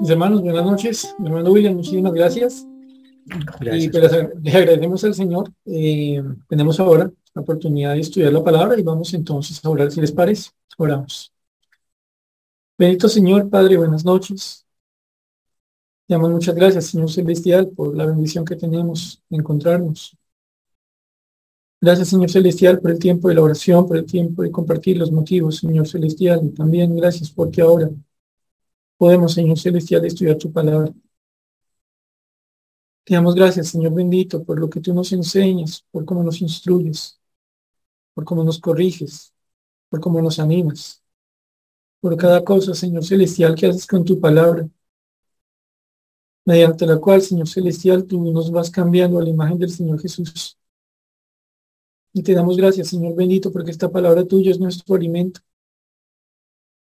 Mis hermanos, buenas noches. Mi hermano William, muchísimas gracias. Y pues, le agradecemos al Señor. Eh, tenemos ahora la oportunidad de estudiar la palabra y vamos entonces a orar si les parece. Oramos. Bendito Señor, Padre, buenas noches. Te damos muchas gracias, Señor Celestial, por la bendición que tenemos de encontrarnos. Gracias, Señor Celestial, por el tiempo de la oración, por el tiempo de compartir los motivos, Señor Celestial. Y también gracias porque ahora podemos, Señor Celestial, estudiar tu palabra. Te damos gracias, Señor bendito, por lo que tú nos enseñas, por cómo nos instruyes, por cómo nos corriges, por cómo nos animas, por cada cosa, Señor Celestial, que haces con tu palabra, mediante la cual, Señor Celestial, tú nos vas cambiando a la imagen del Señor Jesús. Y te damos gracias, Señor bendito, porque esta palabra tuya es nuestro alimento.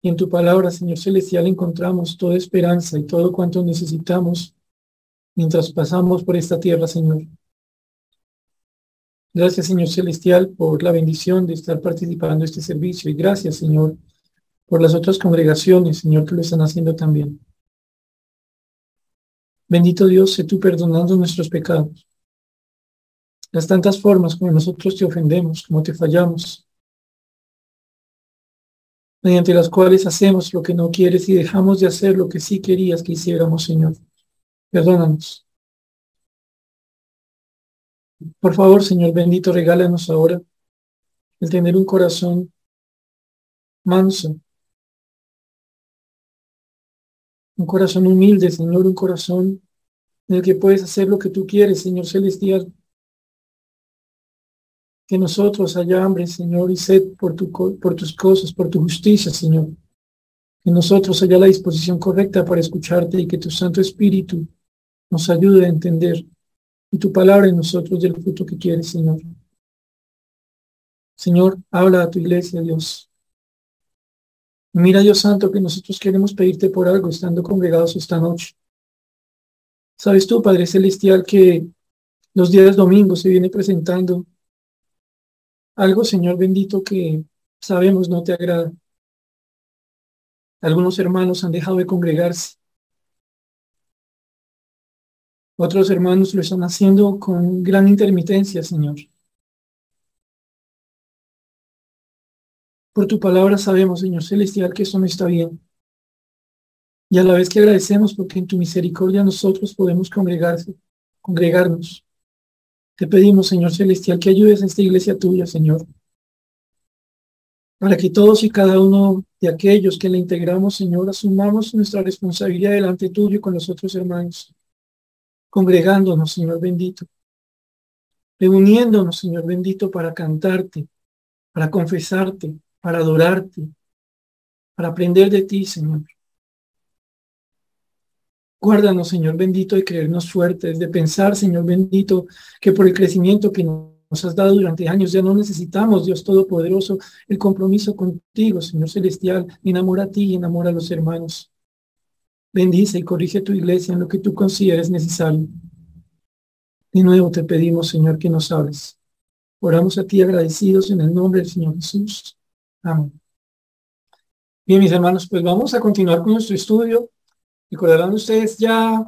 Y en tu palabra, Señor Celestial, encontramos toda esperanza y todo cuanto necesitamos mientras pasamos por esta tierra, Señor. Gracias, Señor Celestial, por la bendición de estar participando en este servicio. Y gracias, Señor, por las otras congregaciones, Señor, que lo están haciendo también. Bendito Dios, sé tú perdonando nuestros pecados. Las tantas formas como nosotros te ofendemos, como te fallamos, mediante las cuales hacemos lo que no quieres y dejamos de hacer lo que sí querías que hiciéramos, Señor. Perdónanos. Por favor, Señor bendito, regálanos ahora el tener un corazón manso, un corazón humilde, Señor, un corazón en el que puedes hacer lo que tú quieres, Señor celestial. Que nosotros haya hambre, Señor, y sed por, tu, por tus cosas, por tu justicia, Señor. Que nosotros haya la disposición correcta para escucharte y que tu Santo Espíritu nos ayude a entender y tu palabra en nosotros del fruto que quieres, Señor. Señor, habla a tu iglesia, Dios. Mira, Dios Santo, que nosotros queremos pedirte por algo estando congregados esta noche. Sabes tú, Padre Celestial, que los días domingos se viene presentando algo, Señor bendito, que sabemos no te agrada. Algunos hermanos han dejado de congregarse. Otros hermanos lo están haciendo con gran intermitencia, Señor. Por tu palabra sabemos, Señor Celestial, que eso no está bien. Y a la vez que agradecemos porque en tu misericordia nosotros podemos congregarse, congregarnos. Te pedimos, Señor Celestial, que ayudes a esta iglesia tuya, Señor. Para que todos y cada uno de aquellos que le integramos, Señor, asumamos nuestra responsabilidad delante tuyo y con los otros hermanos congregándonos, Señor bendito, reuniéndonos, Señor bendito, para cantarte, para confesarte, para adorarte, para aprender de ti, Señor. Guárdanos, Señor bendito, de creernos fuertes, de pensar, Señor bendito, que por el crecimiento que nos has dado durante años ya no necesitamos, Dios Todopoderoso, el compromiso contigo, Señor Celestial. Enamora a ti y enamora a los hermanos. Bendice y corrige tu iglesia en lo que tú consideres necesario. De nuevo te pedimos, Señor, que nos hables. Oramos a ti agradecidos en el nombre del Señor Jesús. Amén. Bien, mis hermanos, pues vamos a continuar con nuestro estudio. Recordarán ustedes ya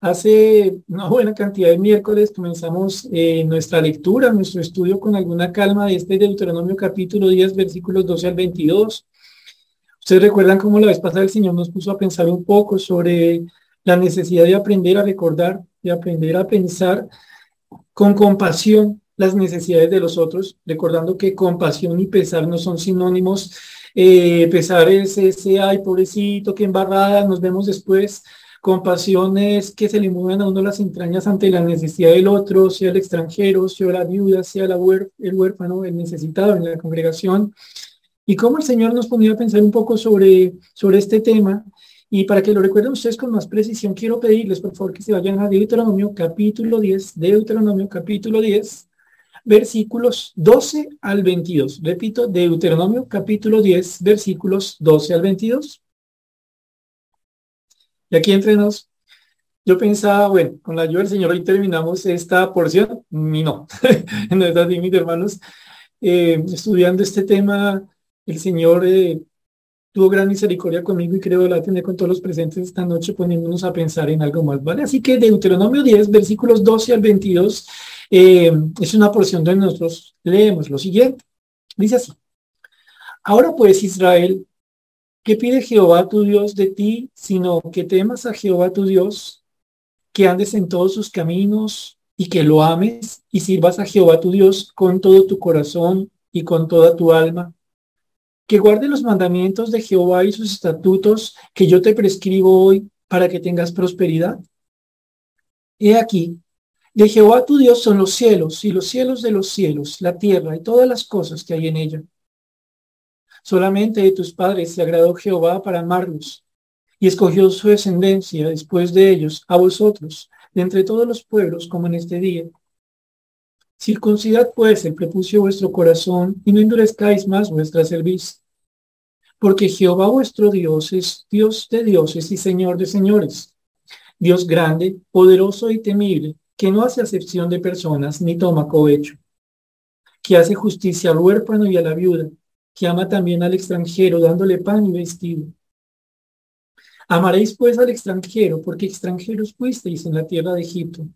hace una buena cantidad de miércoles comenzamos eh, nuestra lectura, nuestro estudio con alguna calma de este Deuteronomio capítulo 10, versículos 12 al 22. Ustedes recuerdan cómo la vez pasada el Señor nos puso a pensar un poco sobre la necesidad de aprender a recordar, de aprender a pensar con compasión las necesidades de los otros, recordando que compasión y pesar no son sinónimos. Eh, pesar es ese, ay, pobrecito, qué embarrada, nos vemos después. Compasión es que se le mueven a uno las entrañas ante la necesidad del otro, sea el extranjero, sea la viuda, sea la el huérfano, el necesitado en la congregación y cómo el Señor nos ponía a pensar un poco sobre, sobre este tema. Y para que lo recuerden ustedes con más precisión, quiero pedirles, por favor, que se vayan a Deuteronomio capítulo 10, Deuteronomio capítulo 10, versículos 12 al 22. Repito, Deuteronomio capítulo 10, versículos 12 al 22. Y aquí entre nos, yo pensaba, bueno, con la ayuda del Señor hoy terminamos esta porción. Y no, no es así, mis hermanos. Eh, estudiando este tema el Señor eh, tuvo gran misericordia conmigo y creo la tener con todos los presentes esta noche poniéndonos a pensar en algo más, ¿vale? Así que Deuteronomio 10, versículos 12 al 22, eh, es una porción donde nosotros leemos lo siguiente. Dice así. Ahora pues, Israel, ¿qué pide Jehová tu Dios de ti, sino que temas a Jehová tu Dios, que andes en todos sus caminos y que lo ames y sirvas a Jehová tu Dios con todo tu corazón y con toda tu alma? que guarde los mandamientos de Jehová y sus estatutos que yo te prescribo hoy para que tengas prosperidad. He aquí, de Jehová tu Dios son los cielos y los cielos de los cielos, la tierra y todas las cosas que hay en ella. Solamente de tus padres se agradó Jehová para amarlos y escogió su descendencia después de ellos a vosotros, de entre todos los pueblos como en este día. Circuncidad pues el prepucio vuestro corazón y no endurezcáis más vuestra cerviz. Porque Jehová vuestro Dios es Dios de dioses y Señor de señores. Dios grande, poderoso y temible, que no hace acepción de personas ni toma cohecho. Que hace justicia al huérfano y a la viuda, que ama también al extranjero dándole pan y vestido. Amaréis pues al extranjero, porque extranjeros fuisteis en la tierra de Egipto.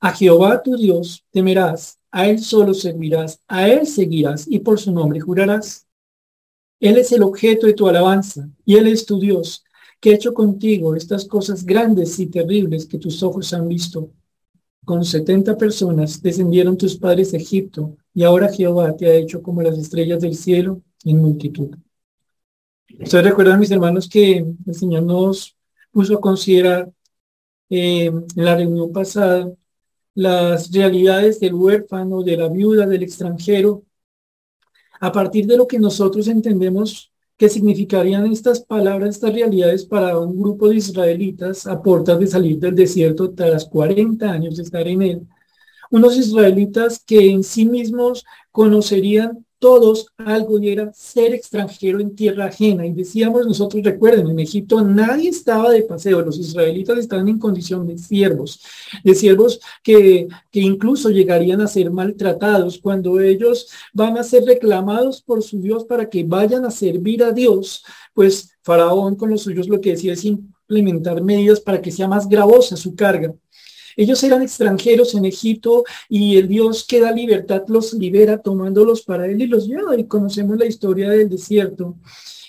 A Jehová tu Dios temerás, a Él solo servirás, a Él seguirás y por su nombre jurarás. Él es el objeto de tu alabanza y Él es tu Dios, que ha hecho contigo estas cosas grandes y terribles que tus ojos han visto. Con setenta personas descendieron tus padres de Egipto y ahora Jehová te ha hecho como las estrellas del cielo en multitud. Ustedes recuerdan, mis hermanos, que el Señor nos puso a considerar eh, en la reunión pasada las realidades del huérfano, de la viuda, del extranjero, a partir de lo que nosotros entendemos que significarían estas palabras, estas realidades para un grupo de israelitas a puertas de salir del desierto tras 40 años de estar en él. Unos israelitas que en sí mismos conocerían todos algo era ser extranjero en tierra ajena. Y decíamos nosotros, recuerden, en Egipto nadie estaba de paseo, los israelitas estaban en condición de siervos, de siervos que, que incluso llegarían a ser maltratados cuando ellos van a ser reclamados por su Dios para que vayan a servir a Dios, pues Faraón con los suyos lo que decía es implementar medidas para que sea más gravosa su carga. Ellos eran extranjeros en Egipto y el Dios que da libertad los libera tomándolos para él y los lleva. Y conocemos la historia del desierto.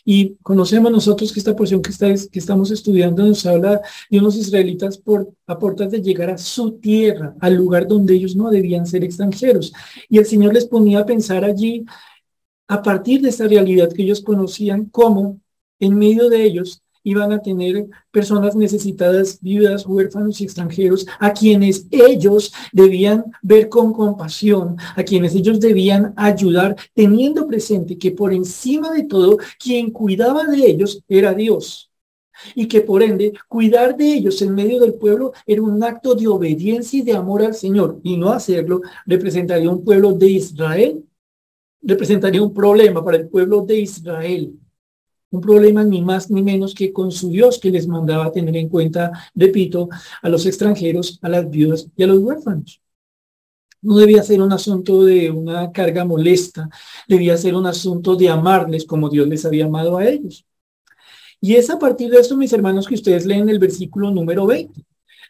Y conocemos nosotros que esta porción que, está, estamos estudiando nos habla de unos israelitas por, a puertas de llegar a su tierra, al lugar donde ellos no debían ser extranjeros. Y el Señor les ponía a pensar allí, a partir de esa realidad que ellos conocían, cómo en medio de ellos iban a tener personas necesitadas, viudas, huérfanos y extranjeros, a quienes ellos debían ver con compasión, a quienes ellos debían ayudar, teniendo presente que por encima de todo, quien cuidaba de ellos era Dios. Y que por ende, cuidar de ellos en medio del pueblo era un acto de obediencia y de amor al Señor. Y no hacerlo representaría un pueblo de Israel, representaría un problema para el pueblo de Israel un problema ni más ni menos que con su Dios que les mandaba tener en cuenta, repito, a los extranjeros, a las viudas y a los huérfanos. No debía ser un asunto de una carga molesta, debía ser un asunto de amarles como Dios les había amado a ellos. Y es a partir de esto, mis hermanos, que ustedes leen el versículo número 20,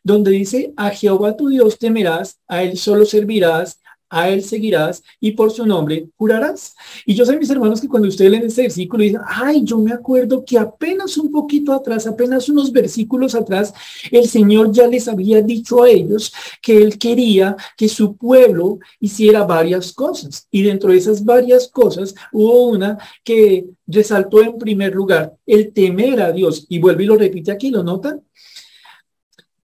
donde dice, a Jehová tu Dios temerás, a él solo servirás, a él seguirás y por su nombre jurarás. Y yo sé, mis hermanos, que cuando ustedes leen este versículo dicen, ay, yo me acuerdo que apenas un poquito atrás, apenas unos versículos atrás, el Señor ya les había dicho a ellos que Él quería que su pueblo hiciera varias cosas. Y dentro de esas varias cosas hubo una que resaltó en primer lugar, el temer a Dios. Y vuelve y lo repite aquí, ¿lo notan?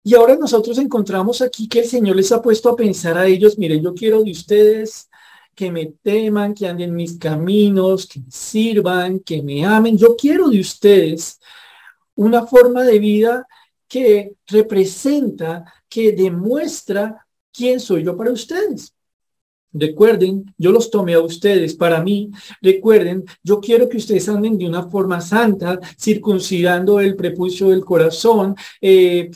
Y ahora nosotros encontramos aquí que el Señor les ha puesto a pensar a ellos, miren, yo quiero de ustedes que me teman, que anden mis caminos, que me sirvan, que me amen. Yo quiero de ustedes una forma de vida que representa, que demuestra quién soy yo para ustedes. Recuerden, yo los tomé a ustedes para mí. Recuerden, yo quiero que ustedes anden de una forma santa, circuncidando el prepucio del corazón, eh,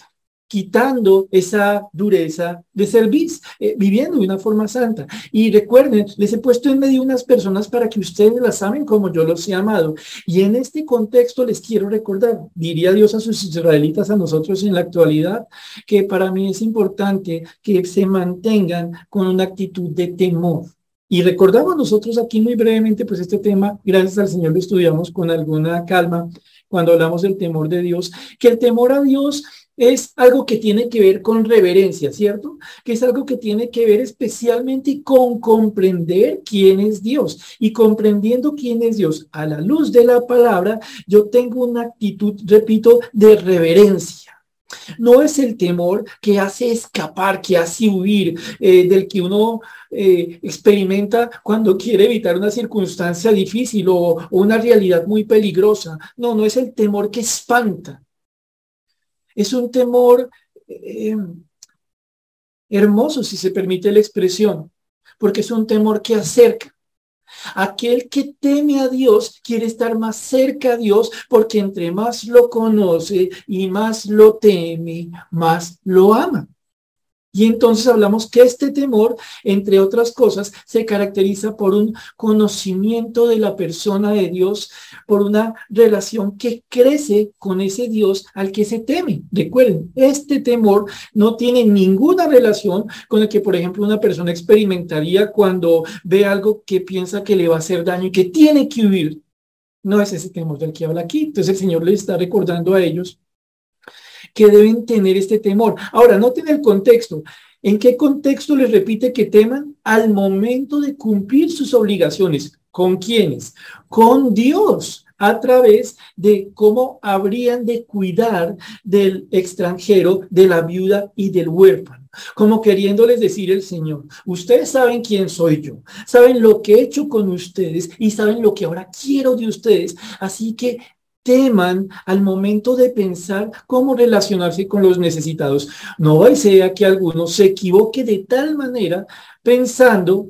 quitando esa dureza de servir, eh, viviendo de una forma santa. Y recuerden, les he puesto en medio unas personas para que ustedes las amen como yo los he amado. Y en este contexto les quiero recordar, diría Dios a sus israelitas, a nosotros en la actualidad, que para mí es importante que se mantengan con una actitud de temor. Y recordamos nosotros aquí muy brevemente, pues este tema, gracias al Señor lo estudiamos con alguna calma cuando hablamos del temor de Dios, que el temor a Dios es algo que tiene que ver con reverencia, ¿cierto? Que es algo que tiene que ver especialmente con comprender quién es Dios. Y comprendiendo quién es Dios a la luz de la palabra, yo tengo una actitud, repito, de reverencia. No es el temor que hace escapar, que hace huir, eh, del que uno eh, experimenta cuando quiere evitar una circunstancia difícil o, o una realidad muy peligrosa. No, no es el temor que espanta es un temor eh, hermoso, si se permite la expresión, porque es un temor que acerca. Aquel que teme a Dios quiere estar más cerca a Dios porque entre más lo conoce y más lo teme, más lo ama. Y entonces hablamos que este temor, entre otras cosas, se caracteriza por un conocimiento de la persona de Dios, por una relación que crece con ese Dios al que se teme. Recuerden, este temor no tiene ninguna relación con el que, por ejemplo, una persona experimentaría cuando ve algo que piensa que le va a hacer daño y que tiene que huir. No es ese temor del que habla aquí. Entonces el Señor le está recordando a ellos que deben tener este temor. Ahora, noten el contexto. ¿En qué contexto les repite que teman? Al momento de cumplir sus obligaciones. ¿Con quiénes? Con Dios a través de cómo habrían de cuidar del extranjero, de la viuda y del huérfano. Como queriéndoles decir el Señor, ustedes saben quién soy yo, saben lo que he hecho con ustedes y saben lo que ahora quiero de ustedes. Así que teman al momento de pensar cómo relacionarse con los necesitados. No sea que alguno se equivoque de tal manera pensando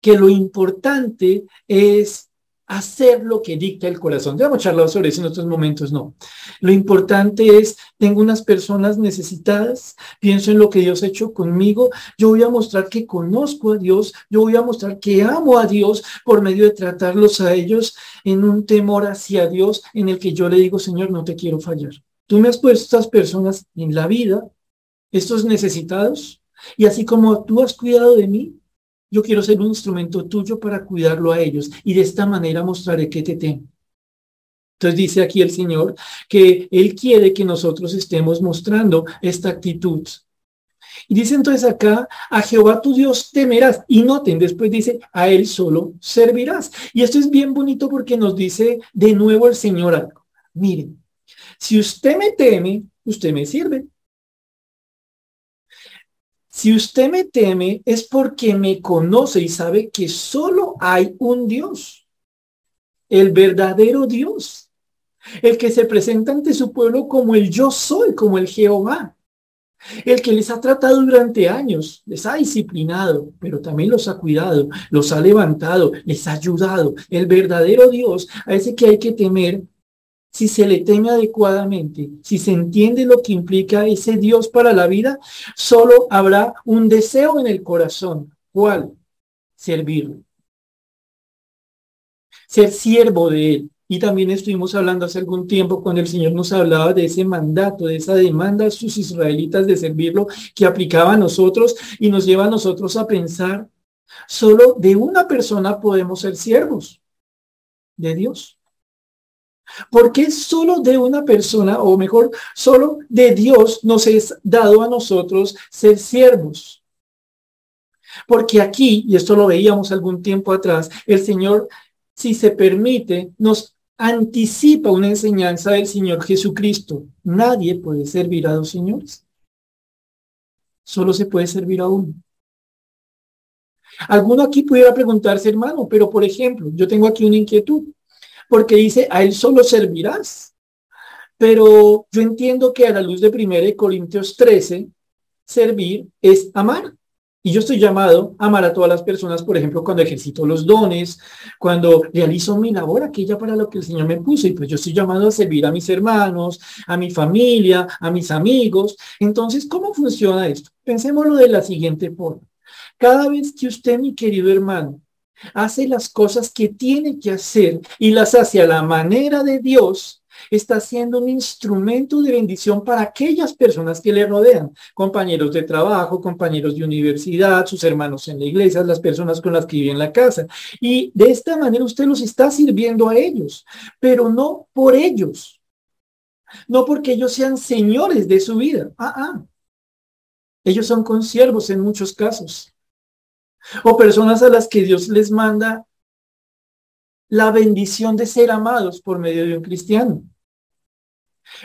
que lo importante es hacer lo que dicta el corazón. Ya hemos charlado sobre eso en otros momentos, no. Lo importante es, tengo unas personas necesitadas, pienso en lo que Dios ha hecho conmigo, yo voy a mostrar que conozco a Dios, yo voy a mostrar que amo a Dios por medio de tratarlos a ellos en un temor hacia Dios en el que yo le digo, Señor, no te quiero fallar. Tú me has puesto estas personas en la vida, estos necesitados, y así como tú has cuidado de mí, yo quiero ser un instrumento tuyo para cuidarlo a ellos y de esta manera mostraré que te tengo. Entonces dice aquí el Señor que Él quiere que nosotros estemos mostrando esta actitud. Y dice entonces acá, a Jehová tu Dios temerás. Y noten, después dice, a Él solo servirás. Y esto es bien bonito porque nos dice de nuevo el Señor algo. Miren, si usted me teme, usted me sirve. Si usted me teme es porque me conoce y sabe que solo hay un Dios, el verdadero Dios, el que se presenta ante su pueblo como el yo soy, como el Jehová, el que les ha tratado durante años, les ha disciplinado, pero también los ha cuidado, los ha levantado, les ha ayudado. El verdadero Dios, a ese que hay que temer, si se le teme adecuadamente, si se entiende lo que implica ese Dios para la vida, solo habrá un deseo en el corazón. ¿Cuál? Servirlo. Ser siervo de Él. Y también estuvimos hablando hace algún tiempo cuando el Señor nos hablaba de ese mandato, de esa demanda a sus israelitas de servirlo que aplicaba a nosotros y nos lleva a nosotros a pensar, solo de una persona podemos ser siervos, de Dios. Porque solo de una persona, o mejor, solo de Dios nos es dado a nosotros ser siervos. Porque aquí, y esto lo veíamos algún tiempo atrás, el Señor, si se permite, nos anticipa una enseñanza del Señor Jesucristo. Nadie puede servir a dos señores. Solo se puede servir a uno. Alguno aquí pudiera preguntarse, hermano, pero por ejemplo, yo tengo aquí una inquietud porque dice, a él solo servirás. Pero yo entiendo que a la luz de 1 Corintios 13, servir es amar. Y yo estoy llamado a amar a todas las personas, por ejemplo, cuando ejercito los dones, cuando realizo mi labor, aquella para lo que el Señor me puso. Y pues yo estoy llamado a servir a mis hermanos, a mi familia, a mis amigos. Entonces, ¿cómo funciona esto? Pensémoslo de la siguiente forma. Cada vez que usted, mi querido hermano, hace las cosas que tiene que hacer y las hace a la manera de Dios, está siendo un instrumento de bendición para aquellas personas que le rodean, compañeros de trabajo, compañeros de universidad, sus hermanos en la iglesia, las personas con las que vive en la casa. Y de esta manera usted los está sirviendo a ellos, pero no por ellos, no porque ellos sean señores de su vida. Ah, ah. Ellos son consiervos en muchos casos. O personas a las que Dios les manda la bendición de ser amados por medio de un cristiano.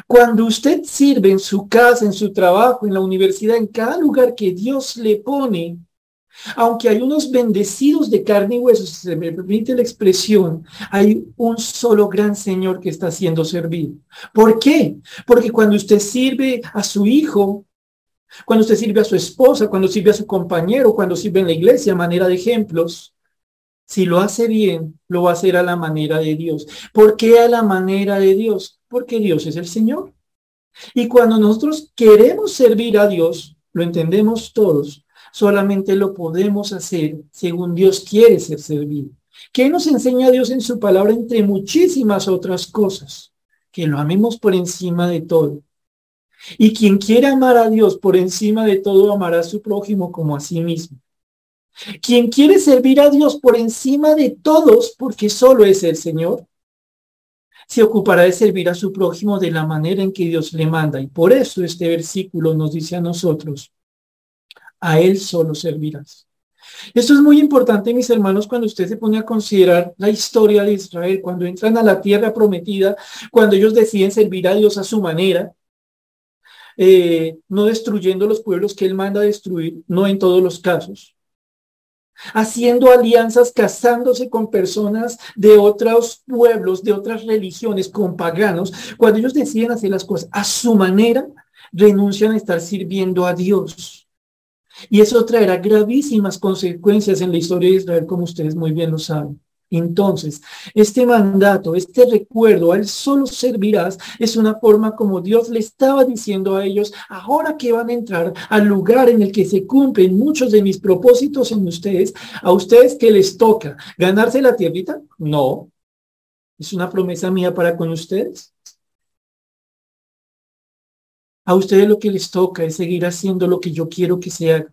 Cuando usted sirve en su casa, en su trabajo, en la universidad, en cada lugar que Dios le pone, aunque hay unos bendecidos de carne y hueso, si se me permite la expresión, hay un solo gran Señor que está siendo servido. ¿Por qué? Porque cuando usted sirve a su hijo, cuando usted sirve a su esposa, cuando sirve a su compañero, cuando sirve en la iglesia a manera de ejemplos, si lo hace bien, lo va a hacer a la manera de Dios. ¿Por qué a la manera de Dios? Porque Dios es el Señor. Y cuando nosotros queremos servir a Dios, lo entendemos todos, solamente lo podemos hacer según Dios quiere ser servido. ¿Qué nos enseña Dios en su palabra entre muchísimas otras cosas? Que lo amemos por encima de todo. Y quien quiere amar a Dios por encima de todo, amará a su prójimo como a sí mismo. Quien quiere servir a Dios por encima de todos, porque solo es el Señor, se ocupará de servir a su prójimo de la manera en que Dios le manda. Y por eso este versículo nos dice a nosotros, a Él solo servirás. Esto es muy importante, mis hermanos, cuando usted se pone a considerar la historia de Israel, cuando entran a la tierra prometida, cuando ellos deciden servir a Dios a su manera, eh, no destruyendo los pueblos que Él manda destruir, no en todos los casos, haciendo alianzas, casándose con personas de otros pueblos, de otras religiones, con paganos, cuando ellos deciden hacer las cosas a su manera, renuncian a estar sirviendo a Dios. Y eso traerá gravísimas consecuencias en la historia de Israel, como ustedes muy bien lo saben. Entonces, este mandato, este recuerdo, a él solo servirás, es una forma como Dios le estaba diciendo a ellos, ahora que van a entrar al lugar en el que se cumplen muchos de mis propósitos en ustedes, a ustedes que les toca ganarse la tierrita, no, es una promesa mía para con ustedes. A ustedes lo que les toca es seguir haciendo lo que yo quiero que sea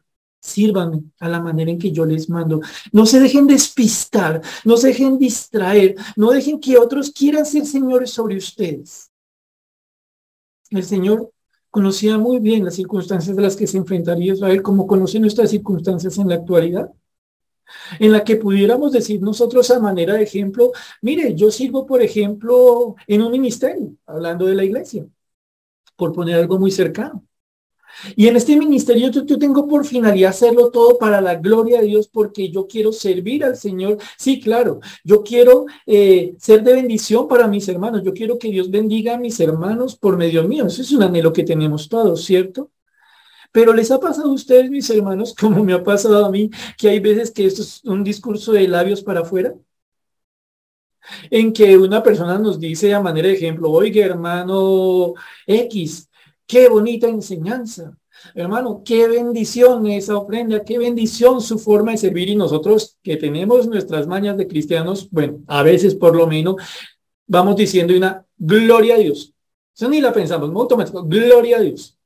Sírvanme a la manera en que yo les mando. No se dejen despistar, no se dejen distraer, no dejen que otros quieran ser señores sobre ustedes. El Señor conocía muy bien las circunstancias de las que se enfrentaría Israel, como conoce nuestras circunstancias en la actualidad, en la que pudiéramos decir nosotros a manera de ejemplo, mire, yo sirvo, por ejemplo, en un ministerio, hablando de la iglesia, por poner algo muy cercano. Y en este ministerio yo, tengo por finalidad hacerlo todo para la gloria de Dios porque yo quiero servir al Señor. Sí, claro, yo quiero eh, ser de bendición para mis hermanos. Yo quiero que Dios bendiga a mis hermanos por medio mío. Eso es un anhelo que tenemos todos, ¿cierto? Pero les ha pasado a ustedes, mis hermanos, como me ha pasado a mí, que hay veces que esto es un discurso de labios para afuera en que una persona nos dice a manera de ejemplo, oiga hermano X, Qué bonita enseñanza. Hermano, qué bendición esa ofrenda, qué bendición su forma de servir y nosotros que tenemos nuestras mañas de cristianos, bueno, a veces por lo menos, vamos diciendo una gloria a Dios. Eso ni la pensamos, muy automático, gloria a Dios,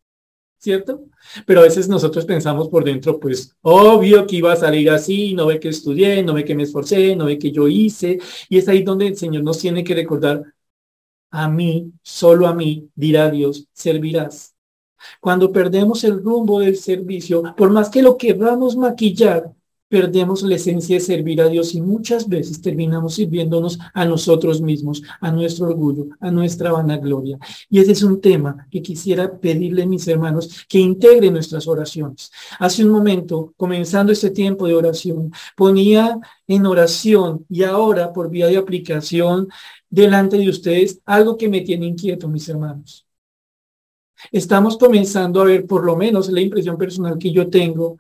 ¿cierto? Pero a veces nosotros pensamos por dentro, pues obvio que iba a salir así, no ve que estudié, no ve que me esforcé, no ve que yo hice, y es ahí donde el Señor nos tiene que recordar, a mí, solo a mí, dirá Dios, servirás. Cuando perdemos el rumbo del servicio, por más que lo queramos maquillar, perdemos la esencia de servir a Dios y muchas veces terminamos sirviéndonos a nosotros mismos, a nuestro orgullo, a nuestra vanagloria. Y ese es un tema que quisiera pedirle a mis hermanos que integren nuestras oraciones. Hace un momento, comenzando este tiempo de oración, ponía en oración y ahora por vía de aplicación delante de ustedes algo que me tiene inquieto, mis hermanos. Estamos comenzando a ver, por lo menos la impresión personal que yo tengo,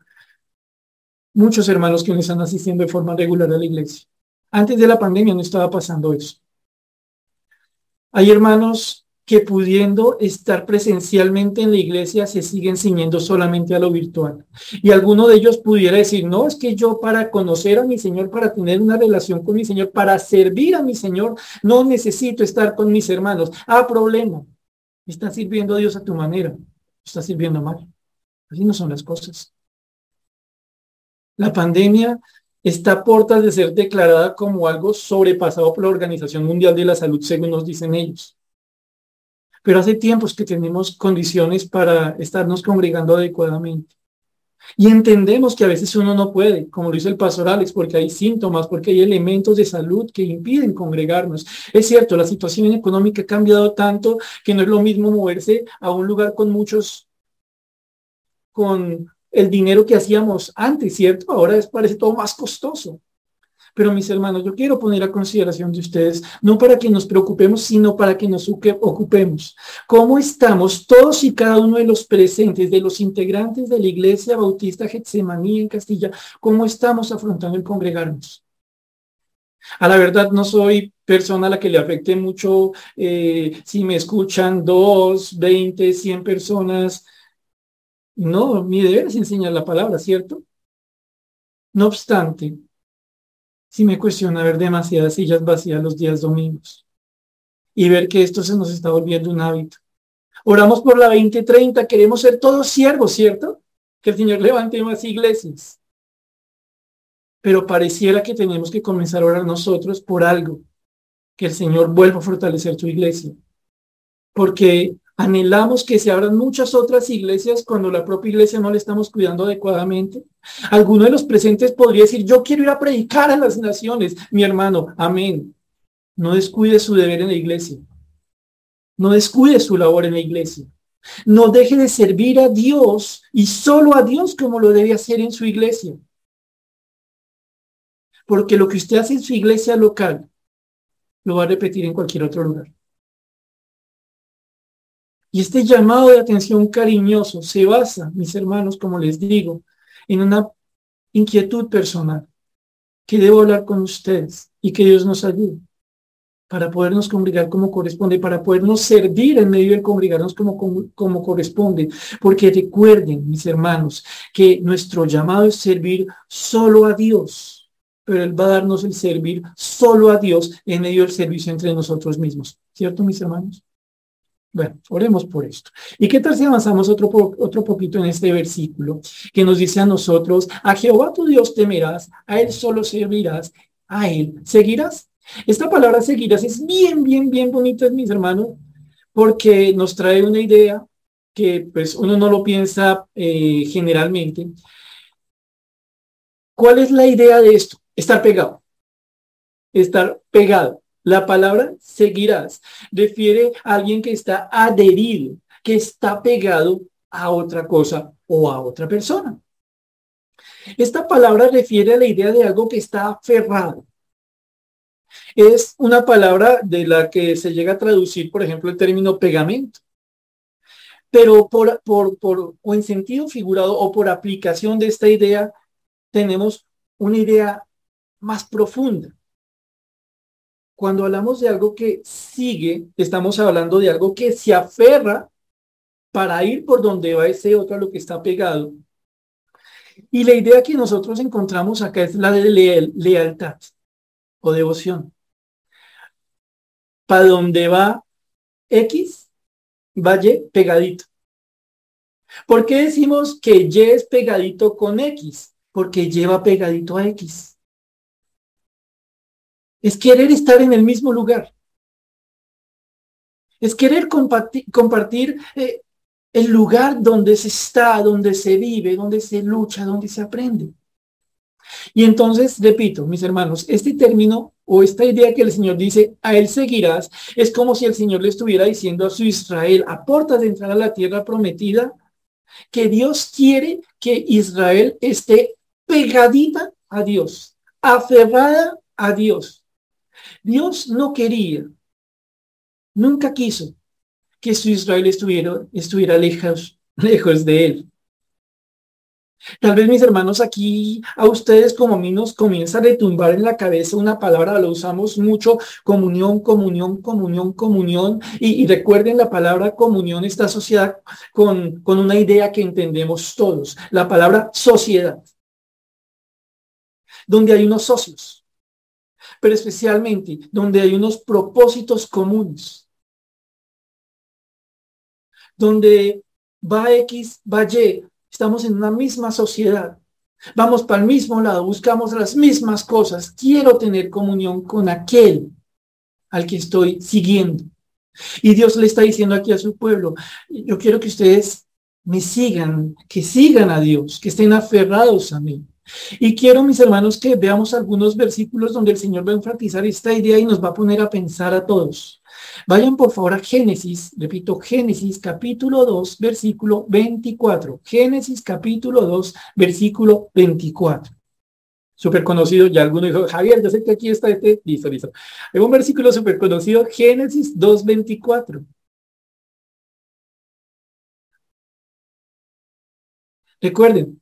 muchos hermanos que no están asistiendo de forma regular a la iglesia. Antes de la pandemia no estaba pasando eso. Hay hermanos que pudiendo estar presencialmente en la iglesia se siguen ciñendo solamente a lo virtual. Y alguno de ellos pudiera decir, no, es que yo para conocer a mi Señor, para tener una relación con mi Señor, para servir a mi Señor, no necesito estar con mis hermanos. Ah, problema. Estás sirviendo a Dios a tu manera. Estás sirviendo mal. Así no son las cosas. La pandemia está a puertas de ser declarada como algo sobrepasado por la Organización Mundial de la Salud, según nos dicen ellos pero hace tiempos que tenemos condiciones para estarnos congregando adecuadamente. Y entendemos que a veces uno no puede, como lo dice el pastor Alex, porque hay síntomas, porque hay elementos de salud que impiden congregarnos. Es cierto, la situación económica ha cambiado tanto que no es lo mismo moverse a un lugar con muchos, con el dinero que hacíamos antes, ¿cierto? Ahora es, parece todo más costoso. Pero mis hermanos, yo quiero poner a consideración de ustedes, no para que nos preocupemos, sino para que nos ocupemos. ¿Cómo estamos todos y cada uno de los presentes, de los integrantes de la Iglesia Bautista Getsemaní en Castilla, cómo estamos afrontando el congregarnos? A la verdad, no soy persona a la que le afecte mucho eh, si me escuchan dos, veinte, cien personas. No, mi deber es enseñar la palabra, ¿cierto? No obstante, si me cuestiona ver demasiadas sillas vacías los días domingos y ver que esto se nos está volviendo un hábito. Oramos por la 2030, queremos ser todos siervos, ¿cierto? Que el Señor levante más iglesias. Pero pareciera que tenemos que comenzar a orar nosotros por algo, que el Señor vuelva a fortalecer su iglesia. Porque Anhelamos que se abran muchas otras iglesias cuando la propia iglesia no le estamos cuidando adecuadamente. Alguno de los presentes podría decir, yo quiero ir a predicar a las naciones. Mi hermano, amén. No descuide su deber en la iglesia. No descuide su labor en la iglesia. No deje de servir a Dios y solo a Dios como lo debe hacer en su iglesia. Porque lo que usted hace en su iglesia local, lo va a repetir en cualquier otro lugar. Y este llamado de atención cariñoso se basa, mis hermanos, como les digo, en una inquietud personal que debo hablar con ustedes y que Dios nos ayude para podernos congregar como corresponde, para podernos servir en medio del congregarnos como, como, como, corresponde. Porque recuerden, mis hermanos, que nuestro llamado es servir solo a Dios, pero Él va a darnos el servir solo a Dios en medio del servicio entre nosotros mismos. ¿Cierto, mis hermanos? Bueno, oremos por esto. ¿Y qué tal si avanzamos otro, otro poquito en este versículo que nos dice a nosotros, a Jehová tu Dios temerás, a Él solo servirás, a Él seguirás? Esta palabra seguirás es bien, bien, bien bonita, mis hermanos, porque nos trae una idea que pues uno no lo piensa eh, generalmente. ¿Cuál es la idea de esto? Estar pegado. Estar pegado. La palabra seguirás refiere a alguien que está adherido, que está pegado a otra cosa o a otra persona. Esta palabra refiere a la idea de algo que está aferrado. Es una palabra de la que se llega a traducir, por ejemplo, el término pegamento. Pero por, por, por, o en sentido figurado o por aplicación de esta idea, tenemos una idea más profunda. Cuando hablamos de algo que sigue, estamos hablando de algo que se aferra para ir por donde va ese otro a lo que está pegado. Y la idea que nosotros encontramos acá es la de lealtad o devoción. Para donde va X, va Y pegadito. ¿Por qué decimos que Y es pegadito con X? Porque lleva pegadito a X es querer estar en el mismo lugar. Es querer compartir, eh, el lugar donde se está, donde se vive, donde se lucha, donde se aprende. Y entonces, repito, mis hermanos, este término o esta idea que el Señor dice, a él seguirás, es como si el Señor le estuviera diciendo a su Israel, a puertas de entrar a la tierra prometida, que Dios quiere que Israel esté pegadita a Dios, aferrada a Dios. Dios no quería, nunca quiso que su Israel estuviera, estuviera lejos, lejos de él. Tal vez mis hermanos aquí, a ustedes como a mí nos comienza a retumbar en la cabeza una palabra, lo usamos mucho, comunión, comunión, comunión, comunión. Y, recuerden, la palabra comunión está asociada con, con una idea que entendemos todos, la palabra sociedad, donde hay unos socios, pero especialmente donde hay unos propósitos comunes, donde va X, va Y, Estamos en una misma sociedad. Vamos para el mismo lado, buscamos las mismas cosas. Quiero tener comunión con aquel al que estoy siguiendo. Y Dios le está diciendo aquí a su pueblo, yo quiero que ustedes me sigan, que sigan a Dios, que estén aferrados a mí. Y quiero, mis hermanos, que veamos algunos versículos donde el Señor va a enfatizar esta idea y nos va a poner a pensar a todos. Vayan por favor a Génesis, repito, Génesis capítulo 2, versículo 24. Génesis capítulo 2, versículo 24. Súper conocido, ya alguno dijo, Javier, yo sé que aquí está este, listo, listo. Hay un versículo súper conocido, Génesis 2, 24. Recuerden,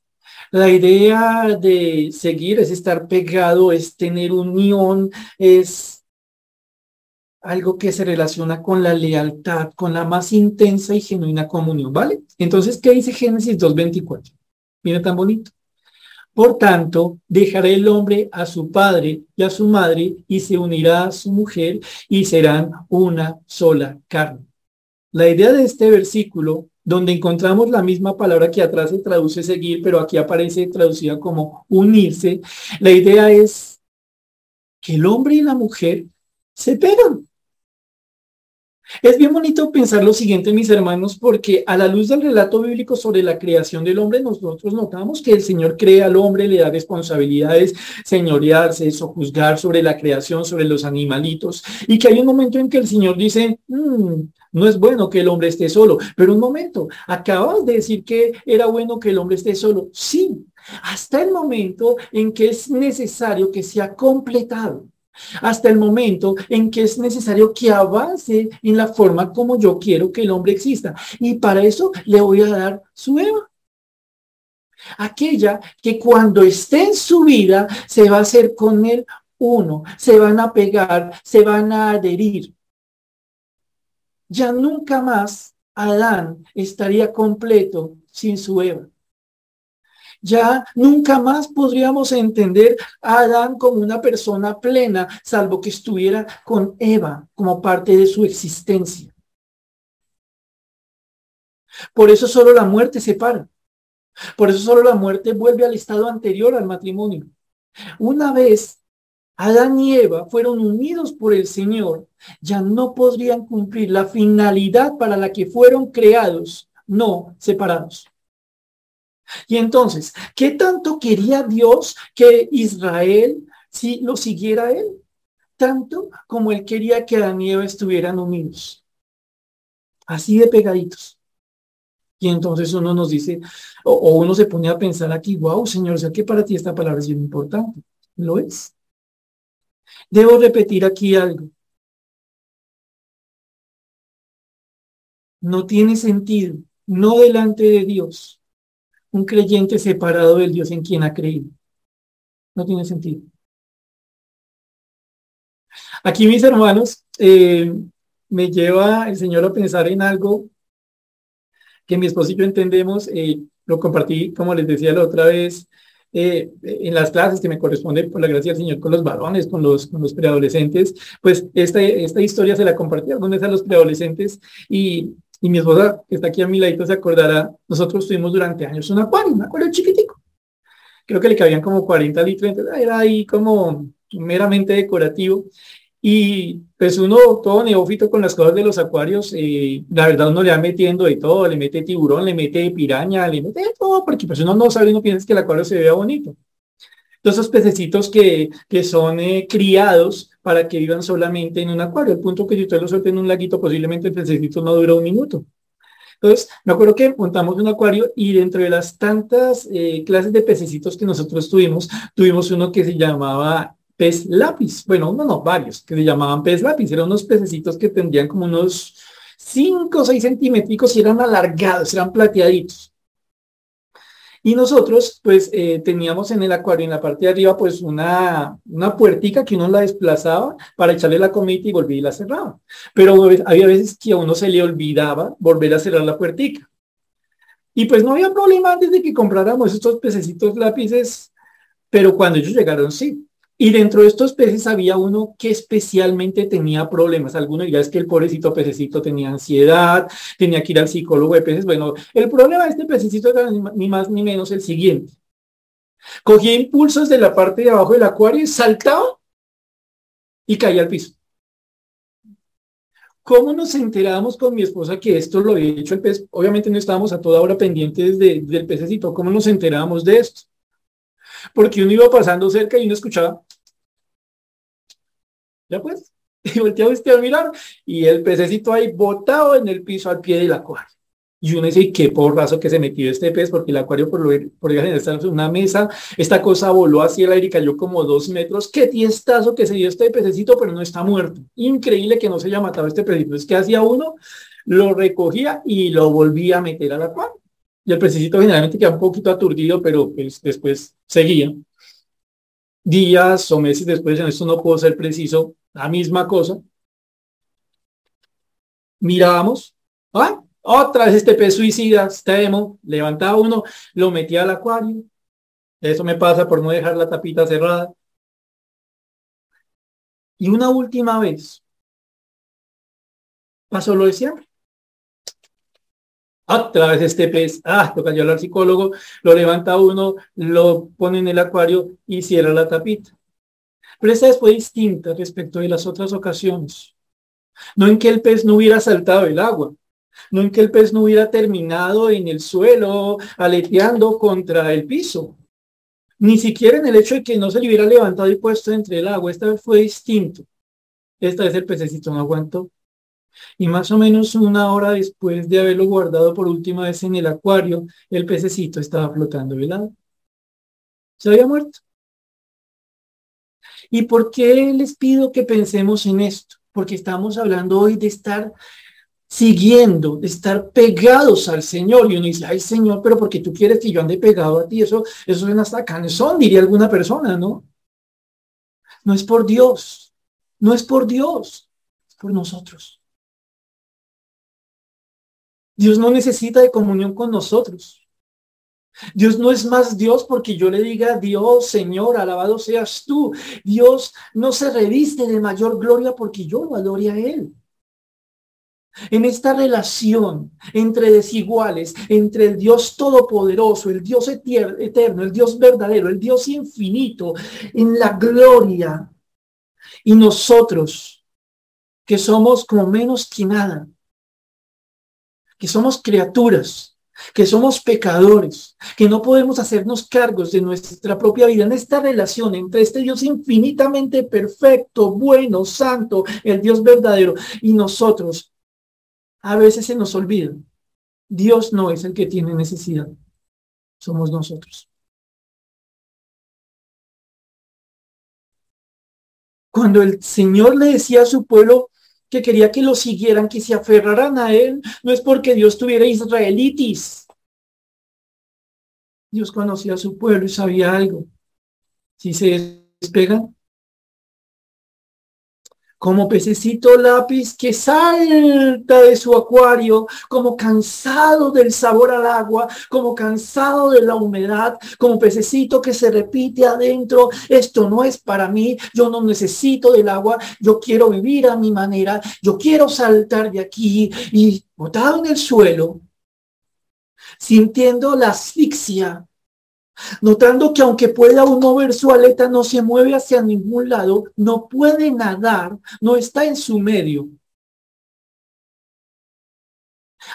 la idea de seguir es estar pegado, es tener unión, es algo que se relaciona con la lealtad, con la más intensa y genuina comunión, ¿vale? Entonces, ¿qué dice Génesis 2.24? Mira tan bonito. Por tanto, dejará el hombre a su padre y a su madre y se unirá a su mujer y serán una sola carne. La idea de este versículo, donde encontramos la misma palabra que atrás se traduce seguir, pero aquí aparece traducida como unirse, la idea es que el hombre y la mujer se pegan. Es bien bonito pensar lo siguiente, mis hermanos, porque a la luz del relato bíblico sobre la creación del hombre, nosotros notamos que el Señor crea al hombre, le da responsabilidades, señorearse, juzgar sobre la creación, sobre los animalitos, y que hay un momento en que el Señor dice, mm, no es bueno que el hombre esté solo, pero un momento, acabas de decir que era bueno que el hombre esté solo. Sí, hasta el momento en que es necesario que sea completado hasta el momento en que es necesario que avance en la forma como yo quiero que el hombre exista. Y para eso le voy a dar su Eva. Aquella que cuando esté en su vida se va a hacer con él uno, se van a pegar, se van a adherir. Ya nunca más Adán estaría completo sin su Eva ya nunca más podríamos entender a Adán como una persona plena, salvo que estuviera con Eva como parte de su existencia. Por eso solo la muerte separa. Por eso solo la muerte vuelve al estado anterior al matrimonio. Una vez Adán y Eva fueron unidos por el Señor, ya no podrían cumplir la finalidad para la que fueron creados, no separados. Y entonces, ¿qué tanto quería Dios que Israel si lo siguiera él? Tanto como él quería que Adán y Eva estuvieran unidos. Así de pegaditos. Y entonces uno nos dice, o, uno se pone a pensar aquí, wow, Señor, o sea que para ti esta palabra es importante. Lo es. Debo repetir aquí algo. No tiene sentido, no delante de Dios, un creyente separado del Dios en quien ha creído. No tiene sentido. Aquí, mis hermanos, eh, me lleva el Señor a pensar en algo que mi esposo y yo entendemos, eh, lo compartí, como les decía la otra vez, eh, en las clases que me corresponde por la gracia del Señor con los varones, con los, preadolescentes, pues esta, esta historia se la compartí algunas a los preadolescentes y y mi esposa, que está aquí a mi ladito, se acordará, nosotros tuvimos durante años un acuario, un acuario chiquitico. Creo que le cabían como 40 litros, entonces era ahí como meramente decorativo. Y pues uno, todo neófito con las cosas de los acuarios, eh, la verdad uno le va metiendo de todo, le mete tiburón, le mete piraña, le mete de todo, porque pues uno no sabe, no piensa que el acuario se vea bonito. Todos esos pececitos que, que son eh, criados para que vivan solamente en un acuario. El punto que si usted lo suelta en un laguito, posiblemente el pececito no dura un minuto. Entonces, me acuerdo que montamos un acuario y dentro de las tantas eh, clases de pececitos que nosotros tuvimos, tuvimos uno que se llamaba pez lápiz. Bueno, uno no, varios, que se llamaban pez lápiz. Eran unos pececitos que tendrían como unos 5 o 6 centímetros y eran alargados, eran plateaditos. Y nosotros, pues, eh, teníamos en el acuario, en la parte de arriba, pues, una, una puertica que uno la desplazaba para echarle la comida y volvía y la cerraba. Pero había veces que a uno se le olvidaba volver a cerrar la puertica. Y pues no había problema antes de que compráramos estos pececitos lápices, pero cuando ellos llegaron, sí. Y dentro de estos peces había uno que especialmente tenía problemas. Algunos ya es que el pobrecito pececito tenía ansiedad, tenía que ir al psicólogo de peces. Bueno, el problema de este pececito era ni más ni menos el siguiente. Cogía impulsos de la parte de abajo del acuario, saltaba y caía al piso. ¿Cómo nos enterábamos con mi esposa que esto lo había hecho el pez? Obviamente no estábamos a toda hora pendientes del pececito. ¿Cómo nos enterábamos de esto? Porque uno iba pasando cerca y uno escuchaba. Ya pues, y volteaba usted a mirar y el pececito ahí botado en el piso al pie del acuario. Y uno dice, qué porrazo que se metió este pez, porque el acuario por lo, por general está en una mesa, esta cosa voló hacia el aire y cayó como dos metros. Qué tiestazo que se dio este pececito, pero no está muerto. Increíble que no se haya matado este pececito. Es que hacía uno, lo recogía y lo volvía a meter al acuario. Y el pececito generalmente queda un poquito aturdido, pero pues, después seguía. Días o meses después, en esto no puedo ser preciso, la misma cosa. Mirábamos, ¿ah? otra vez este pez suicida, estemos, levantaba uno, lo metía al acuario. Eso me pasa por no dejar la tapita cerrada. Y una última vez pasó lo de siempre. Otra vez este pez, ah, toca llevarlo al psicólogo, lo levanta uno, lo pone en el acuario y cierra la tapita. Pero esta vez fue distinta respecto de las otras ocasiones. No en que el pez no hubiera saltado el agua, no en que el pez no hubiera terminado en el suelo, aleteando contra el piso, ni siquiera en el hecho de que no se le hubiera levantado y puesto entre el agua. Esta vez fue distinto. Esta vez el pececito no aguantó y más o menos una hora después de haberlo guardado por última vez en el acuario, el pececito estaba flotando lado. Se había muerto. ¿Y por qué les pido que pensemos en esto? Porque estamos hablando hoy de estar siguiendo, de estar pegados al Señor. Y uno dice, ay Señor, pero porque tú quieres que yo ande pegado a ti? Eso, eso es hasta cansón, diría alguna persona, ¿no? No es por Dios, no es por Dios, es por nosotros. Dios no necesita de comunión con nosotros. Dios no es más Dios porque yo le diga, Dios, Señor, alabado seas tú. Dios no se reviste de mayor gloria porque yo lo adore a Él. En esta relación entre desiguales, entre el Dios todopoderoso, el Dios eterno, el Dios verdadero, el Dios infinito, en la gloria, y nosotros, que somos como menos que nada, que somos criaturas, que somos pecadores, que no podemos hacernos cargos de nuestra propia vida en esta relación entre este Dios infinitamente perfecto, bueno, santo, el Dios verdadero, y nosotros, a veces se nos olvida. Dios no es el que tiene necesidad, somos nosotros. Cuando el Señor le decía a su pueblo, que quería que lo siguieran, que se aferraran a él, no es porque Dios tuviera israelitis. Dios conocía a su pueblo y sabía algo. Si se despegan, como pececito lápiz que salta de su acuario, como cansado del sabor al agua, como cansado de la humedad, como pececito que se repite adentro, esto no es para mí, yo no necesito del agua, yo quiero vivir a mi manera, yo quiero saltar de aquí y botado en el suelo, sintiendo la asfixia notando que aunque pueda aún mover su aleta, no se mueve hacia ningún lado, no puede nadar, no está en su medio.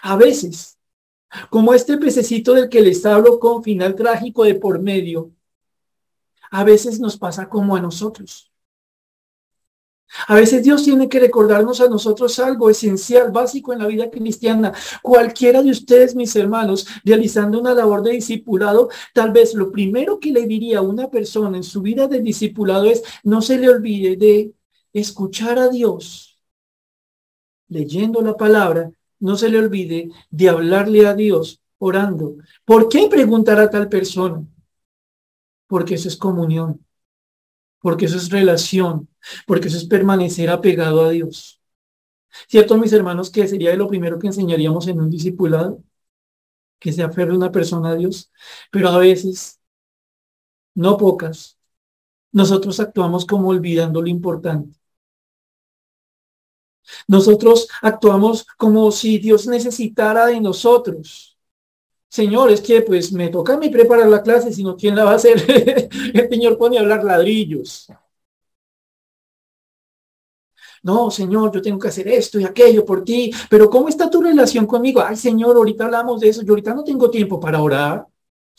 A veces, como este pececito del que les hablo con final trágico de por medio, a veces nos pasa como a nosotros. A veces Dios tiene que recordarnos a nosotros algo esencial, básico en la vida cristiana. Cualquiera de ustedes, mis hermanos, realizando una labor de discipulado, tal vez lo primero que le diría a una persona en su vida de discipulado es, no se le olvide de escuchar a Dios, leyendo la palabra, no se le olvide de hablarle a Dios orando. ¿Por qué preguntar a tal persona? Porque eso es comunión, porque eso es relación, porque eso es permanecer apegado a Dios. ¿Cierto, mis hermanos, que sería lo primero que enseñaríamos en un discipulado? Que se aferre una persona a Dios, pero a veces, no pocas, nosotros actuamos como olvidando lo importante. Nosotros actuamos como si Dios necesitara de nosotros. Señor, es que pues me toca a mí preparar la clase, sino quién la va a hacer. El Señor pone a hablar ladrillos. No, Señor, yo tengo que hacer esto y aquello por ti, pero ¿cómo está tu relación conmigo? Ay, Señor, ahorita hablamos de eso, yo ahorita no tengo tiempo para orar.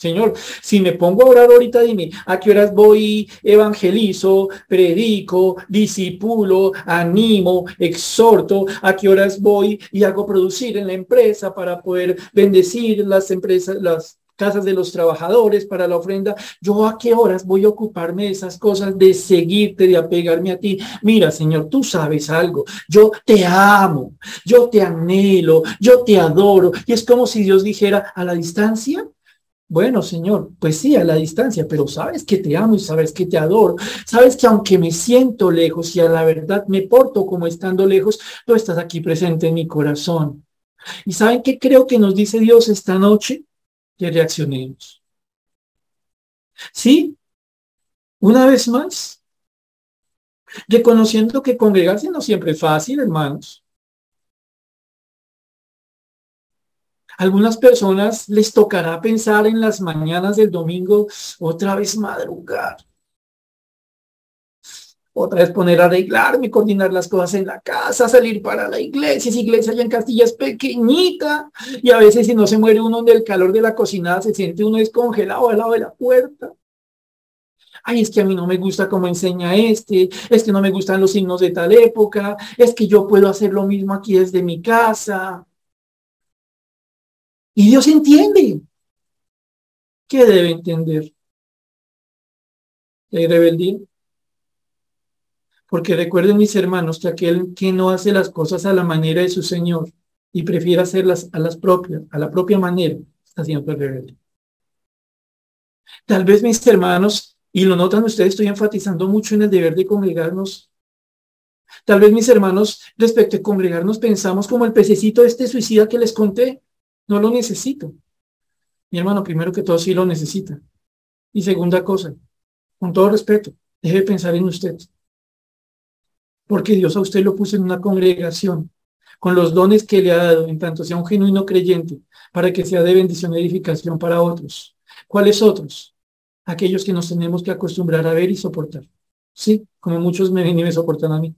Señor, si me pongo a orar ahorita, dime, ¿a qué horas voy, evangelizo, predico, disipulo, animo, exhorto? ¿A qué horas voy y hago producir en la empresa para poder bendecir las empresas, las casas de los trabajadores para la ofrenda? ¿Yo a qué horas voy a ocuparme de esas cosas, de seguirte, de apegarme a ti? Mira, Señor, tú sabes algo. Yo te amo, yo te anhelo, yo te adoro. Y es como si Dios dijera a la distancia, bueno, Señor, pues sí, a la distancia, pero sabes que te amo y sabes que te adoro. Sabes que aunque me siento lejos y a la verdad me porto como estando lejos, tú estás aquí presente en mi corazón. ¿Y saben qué creo que nos dice Dios esta noche? Que reaccionemos. Sí, una vez más, reconociendo que congregarse no siempre es fácil, hermanos. Algunas personas les tocará pensar en las mañanas del domingo otra vez madrugar. Otra vez poner a arreglarme, coordinar las cosas en la casa, salir para la iglesia. Esa iglesia allá en Castilla es pequeñita. Y a veces si no se muere uno del calor de la cocinada, se siente uno descongelado al lado de la puerta. Ay, es que a mí no me gusta cómo enseña este, es que no me gustan los signos de tal época, es que yo puedo hacer lo mismo aquí desde mi casa. Y Dios entiende. ¿Qué debe entender? ¿Hay rebeldía? Porque recuerden mis hermanos que aquel que no hace las cosas a la manera de su Señor y prefiere hacerlas a las propias, a la propia manera, está siempre rebelde. Tal vez mis hermanos, y lo notan ustedes, estoy enfatizando mucho en el deber de congregarnos. Tal vez mis hermanos, respecto a congregarnos, pensamos como el pececito este suicida que les conté. No lo necesito. Mi hermano, primero que todo, sí lo necesita. Y segunda cosa, con todo respeto, debe pensar en usted. Porque Dios a usted lo puso en una congregación con los dones que le ha dado, en tanto sea un genuino creyente, para que sea de bendición y edificación para otros. ¿Cuáles otros? Aquellos que nos tenemos que acostumbrar a ver y soportar. Sí, como muchos me ven y me soportan a mí.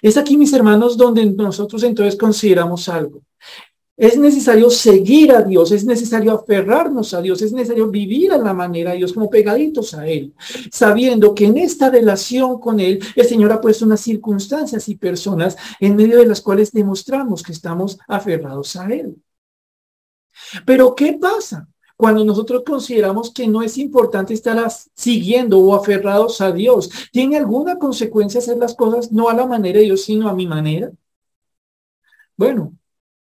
Es aquí, mis hermanos, donde nosotros entonces consideramos algo. Es necesario seguir a Dios, es necesario aferrarnos a Dios, es necesario vivir a la manera de Dios como pegaditos a Él, sabiendo que en esta relación con Él el Señor ha puesto unas circunstancias y personas en medio de las cuales demostramos que estamos aferrados a Él. Pero ¿qué pasa? Cuando nosotros consideramos que no es importante estar siguiendo o aferrados a Dios, ¿tiene alguna consecuencia hacer las cosas no a la manera de Dios, sino a mi manera? Bueno,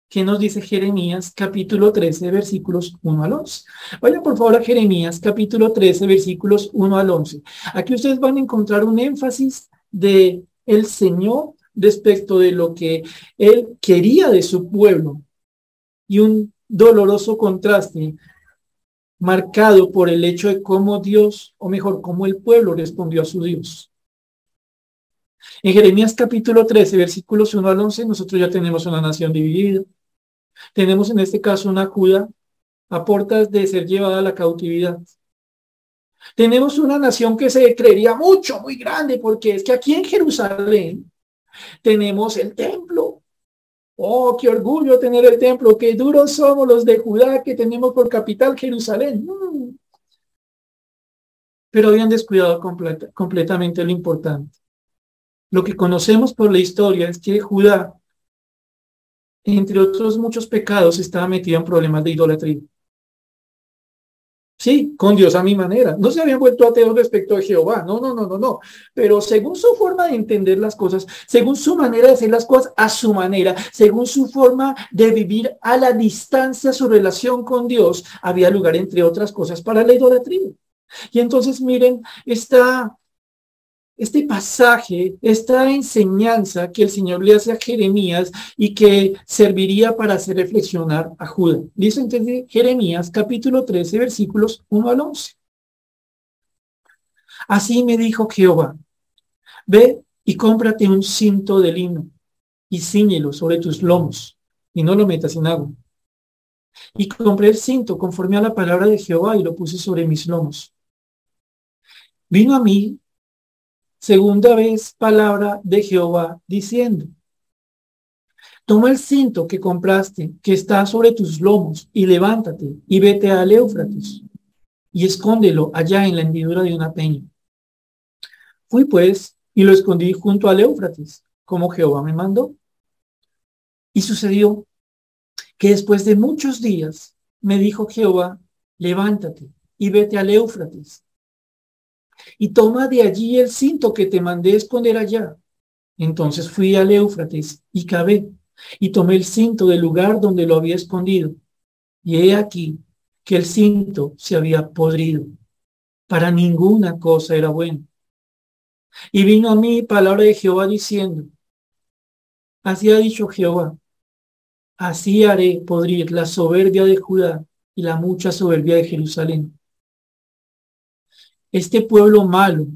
¿qué nos dice Jeremías capítulo 13, versículos 1 al 11? Vaya por favor a Jeremías capítulo 13, versículos 1 al 11. Aquí ustedes van a encontrar un énfasis de el Señor respecto de lo que él quería de su pueblo y un doloroso contraste marcado por el hecho de cómo Dios, o mejor, cómo el pueblo respondió a su Dios. En Jeremías capítulo 13, versículos 1 al 11, nosotros ya tenemos una nación dividida. Tenemos en este caso una Judá a puertas de ser llevada a la cautividad. Tenemos una nación que se creería mucho, muy grande, porque es que aquí en Jerusalén tenemos el templo, Oh, qué orgullo tener el templo, qué duros somos los de Judá que tenemos por capital Jerusalén. Mm. Pero habían descuidado completamente lo importante. Lo que conocemos por la historia es que Judá, entre otros muchos pecados, estaba metido en problemas de idolatría. Sí, con Dios a mi manera. No se habían vuelto ateos respecto a Jehová. No, no, no, no, no. Pero según su forma de entender las cosas, según su manera de hacer las cosas a su manera, según su forma de vivir a la distancia su relación con Dios, había lugar, entre otras cosas, para la idolatría. Y entonces miren esta este pasaje, esta enseñanza que el Señor le hace a Jeremías y que serviría para hacer reflexionar a Judá. Dice entonces Jeremías capítulo 13 versículos 1 al 11. Así me dijo Jehová, ve y cómprate un cinto de lino y ciñelo sobre tus lomos y no lo metas en agua. Y compré el cinto conforme a la palabra de Jehová y lo puse sobre mis lomos. Vino a mí segunda vez palabra de Jehová diciendo, toma el cinto que compraste, que está sobre tus lomos, y levántate y vete al Éufrates, y escóndelo allá en la hendidura de una peña. Fui pues y lo escondí junto al Éufrates, como Jehová me mandó. Y sucedió que después de muchos días me dijo Jehová, levántate y vete al Éufrates y toma de allí el cinto que te mandé esconder allá. Entonces fui al Éufrates y cabé y tomé el cinto del lugar donde lo había escondido. Y he aquí que el cinto se había podrido. Para ninguna cosa era bueno. Y vino a mí palabra de Jehová diciendo, así ha dicho Jehová, así haré podrir la soberbia de Judá y la mucha soberbia de Jerusalén este pueblo malo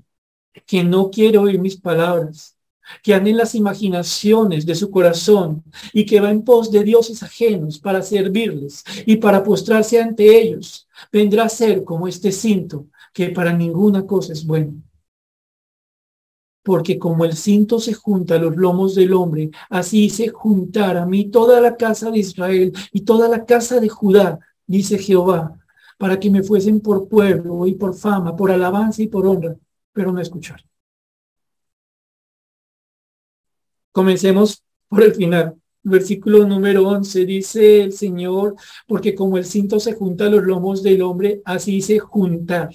que no quiere oír mis palabras, que anda en las imaginaciones de su corazón y que va en pos de dioses ajenos para servirles y para postrarse ante ellos, vendrá a ser como este cinto que para ninguna cosa es bueno. Porque como el cinto se junta a los lomos del hombre, así se juntará a mí toda la casa de Israel y toda la casa de Judá, dice Jehová, para que me fuesen por pueblo y por fama, por alabanza y por honra, pero no escuchar. Comencemos por el final. Versículo número 11 dice el Señor, porque como el cinto se junta a los lomos del hombre, así dice juntar.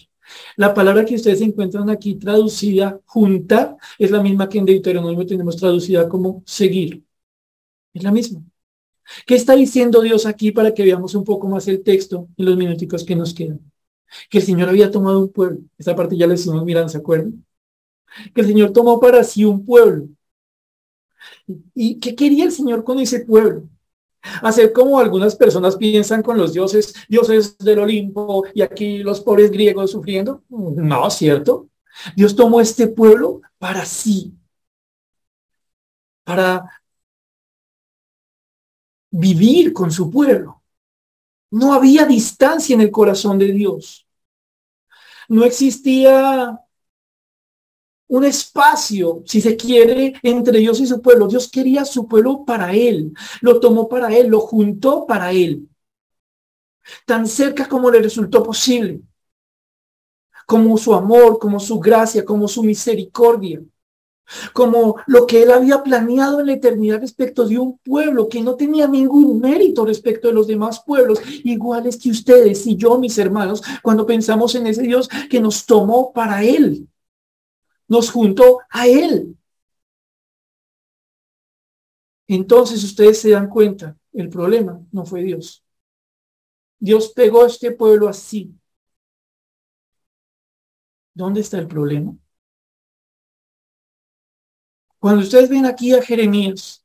La palabra que ustedes encuentran aquí traducida junta es la misma que en Deuteronomio tenemos traducida como seguir. Es la misma. ¿Qué está diciendo Dios aquí para que veamos un poco más el texto en los minuticos que nos quedan? Que el Señor había tomado un pueblo. Esta parte ya les estuvimos mirando, ¿se acuerdan? Que el Señor tomó para sí un pueblo. ¿Y qué quería el Señor con ese pueblo? Hacer como algunas personas piensan con los dioses, dioses del Olimpo y aquí los pobres griegos sufriendo. No, ¿cierto? Dios tomó este pueblo para sí, para vivir con su pueblo. No había distancia en el corazón de Dios. No existía un espacio, si se quiere, entre Dios y su pueblo. Dios quería su pueblo para él, lo tomó para él, lo juntó para él. Tan cerca como le resultó posible. Como su amor, como su gracia, como su misericordia como lo que él había planeado en la eternidad respecto de un pueblo que no tenía ningún mérito respecto de los demás pueblos, iguales que ustedes y yo, mis hermanos, cuando pensamos en ese Dios que nos tomó para él, nos juntó a él. Entonces ustedes se dan cuenta, el problema no fue Dios. Dios pegó a este pueblo así. ¿Dónde está el problema? Cuando ustedes ven aquí a Jeremías,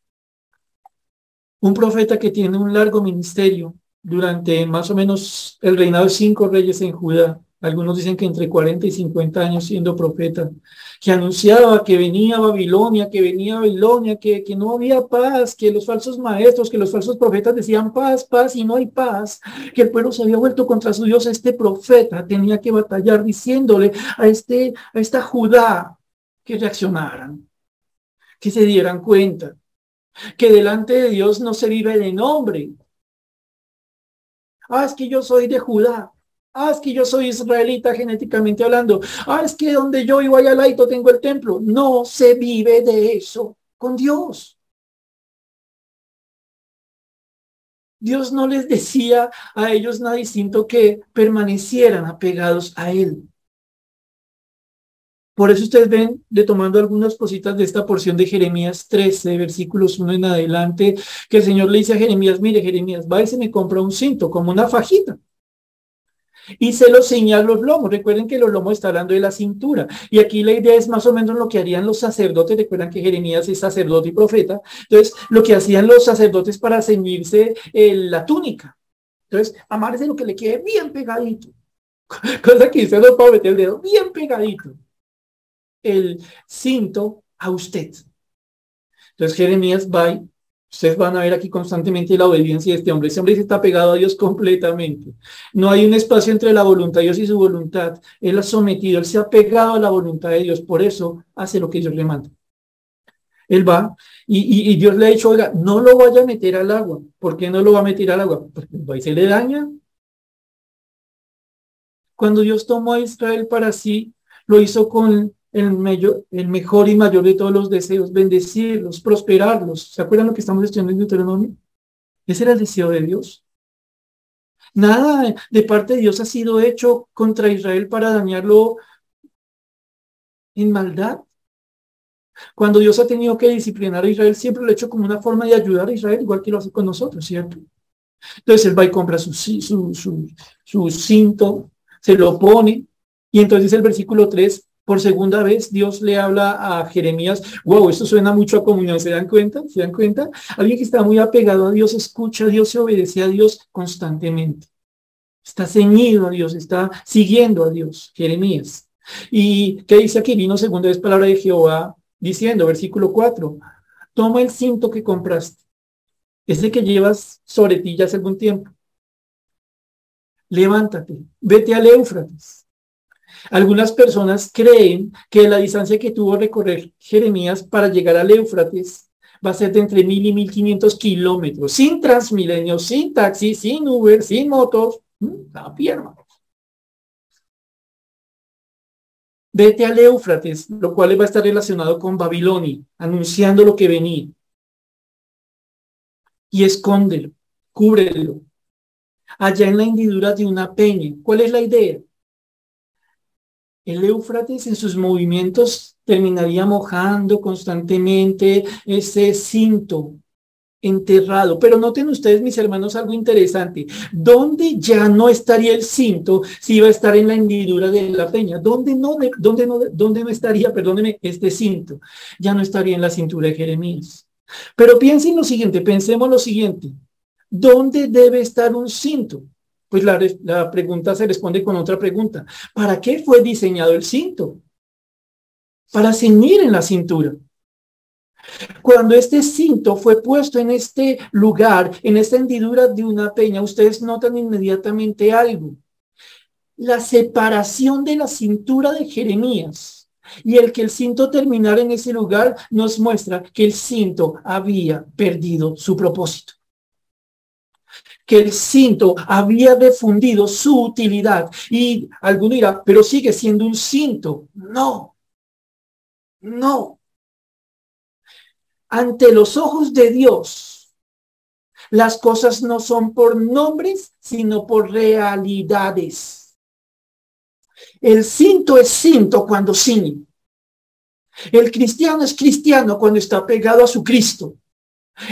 un profeta que tiene un largo ministerio durante más o menos el reinado de cinco reyes en Judá, algunos dicen que entre 40 y 50 años siendo profeta, que anunciaba que venía Babilonia, que venía Babilonia, que, que no había paz, que los falsos maestros, que los falsos profetas decían paz, paz y no hay paz, que el pueblo se había vuelto contra su Dios. Este profeta tenía que batallar diciéndole a, este, a esta Judá que reaccionaran que se dieran cuenta que delante de Dios no se vive de nombre. Ah, es que yo soy de Judá. Ah, es que yo soy israelita genéticamente hablando. Ah, es que donde yo iba allá laito tengo el templo. No se vive de eso con Dios. Dios no les decía a ellos nada distinto que permanecieran apegados a Él. Por eso ustedes ven, de tomando algunas cositas de esta porción de Jeremías 13, versículos 1 en adelante, que el Señor le dice a Jeremías, mire Jeremías, va y se me compra un cinto, como una fajita. Y se lo señala los lomos. Recuerden que los lomos está hablando de la cintura. Y aquí la idea es más o menos lo que harían los sacerdotes. Recuerdan que Jeremías es sacerdote y profeta. Entonces, lo que hacían los sacerdotes para ceñirse eh, la túnica. Entonces, amarse lo que le quede bien pegadito. Cosa que dice no puedo meter el dedo bien pegadito el cinto a usted. Entonces Jeremías va ustedes van a ver aquí constantemente la obediencia de este hombre. Este hombre se está pegado a Dios completamente. No hay un espacio entre la voluntad de Dios y su voluntad. Él ha sometido, él se ha pegado a la voluntad de Dios. Por eso hace lo que Dios le manda. Él va y, y, Dios le ha dicho, oiga, no lo vaya a meter al agua. ¿Por qué no lo va a meter al agua? Porque ahí se le daña. Cuando Dios tomó a Israel para sí, lo hizo con el, el mejor y mayor de todos los deseos, bendecirlos, prosperarlos. ¿Se acuerdan lo que estamos estudiando en Deuteronomio? Ese era el deseo de Dios. Nada de parte de Dios ha sido hecho contra Israel para dañarlo en maldad. Cuando Dios ha tenido que disciplinar a Israel, siempre lo ha hecho como una forma de ayudar a Israel, igual que lo hace con nosotros, ¿cierto? Entonces él va y compra su, su, su, su cinto, se lo pone, y entonces el versículo 3, por segunda vez Dios le habla a Jeremías, wow, esto suena mucho a comunión, ¿se dan cuenta? ¿Se dan cuenta? Alguien que está muy apegado a Dios, escucha a Dios, se obedece a Dios constantemente. Está ceñido a Dios, está siguiendo a Dios, Jeremías. ¿Y qué dice aquí? Vino segunda vez palabra de Jehová diciendo, versículo 4, toma el cinto que compraste, ese que llevas sobre ti ya hace algún tiempo. Levántate, vete al Éufrates algunas personas creen que la distancia que tuvo recorrer Jeremías para llegar al Éufrates va a ser de entre mil y mil quinientos kilómetros, sin Transmilenio, sin taxi, sin Uber, sin motos, la pierna. Vete al Éufrates, lo cual va a estar relacionado con Babilonia, anunciando lo que venía. Y escóndelo, cúbrelo. Allá en la hendidura de una peña. ¿Cuál es la idea? El Éufrates en sus movimientos terminaría mojando constantemente ese cinto enterrado. Pero noten ustedes, mis hermanos, algo interesante. ¿Dónde ya no estaría el cinto si iba a estar en la hendidura de la peña? ¿Dónde no, dónde no, dónde no estaría, perdóneme, este cinto? Ya no estaría en la cintura de Jeremías. Pero piensen lo siguiente, pensemos lo siguiente. ¿Dónde debe estar un cinto? Pues la, pregunta se responde con otra pregunta. ¿Para qué fue diseñado el cinto? Para ceñir en la cintura. Cuando este cinto fue puesto en este lugar, en esta hendidura de una peña, ustedes notan inmediatamente algo. La separación de la cintura de Jeremías y el que el cinto terminara en ese lugar nos muestra que el cinto había perdido su propósito que el cinto había defundido su utilidad. Y alguno dirá, pero sigue siendo un cinto. No, no. Ante los ojos de Dios, las cosas no son por nombres, sino por realidades. El cinto es cinto cuando ciñe. El cristiano es cristiano cuando está pegado a su Cristo.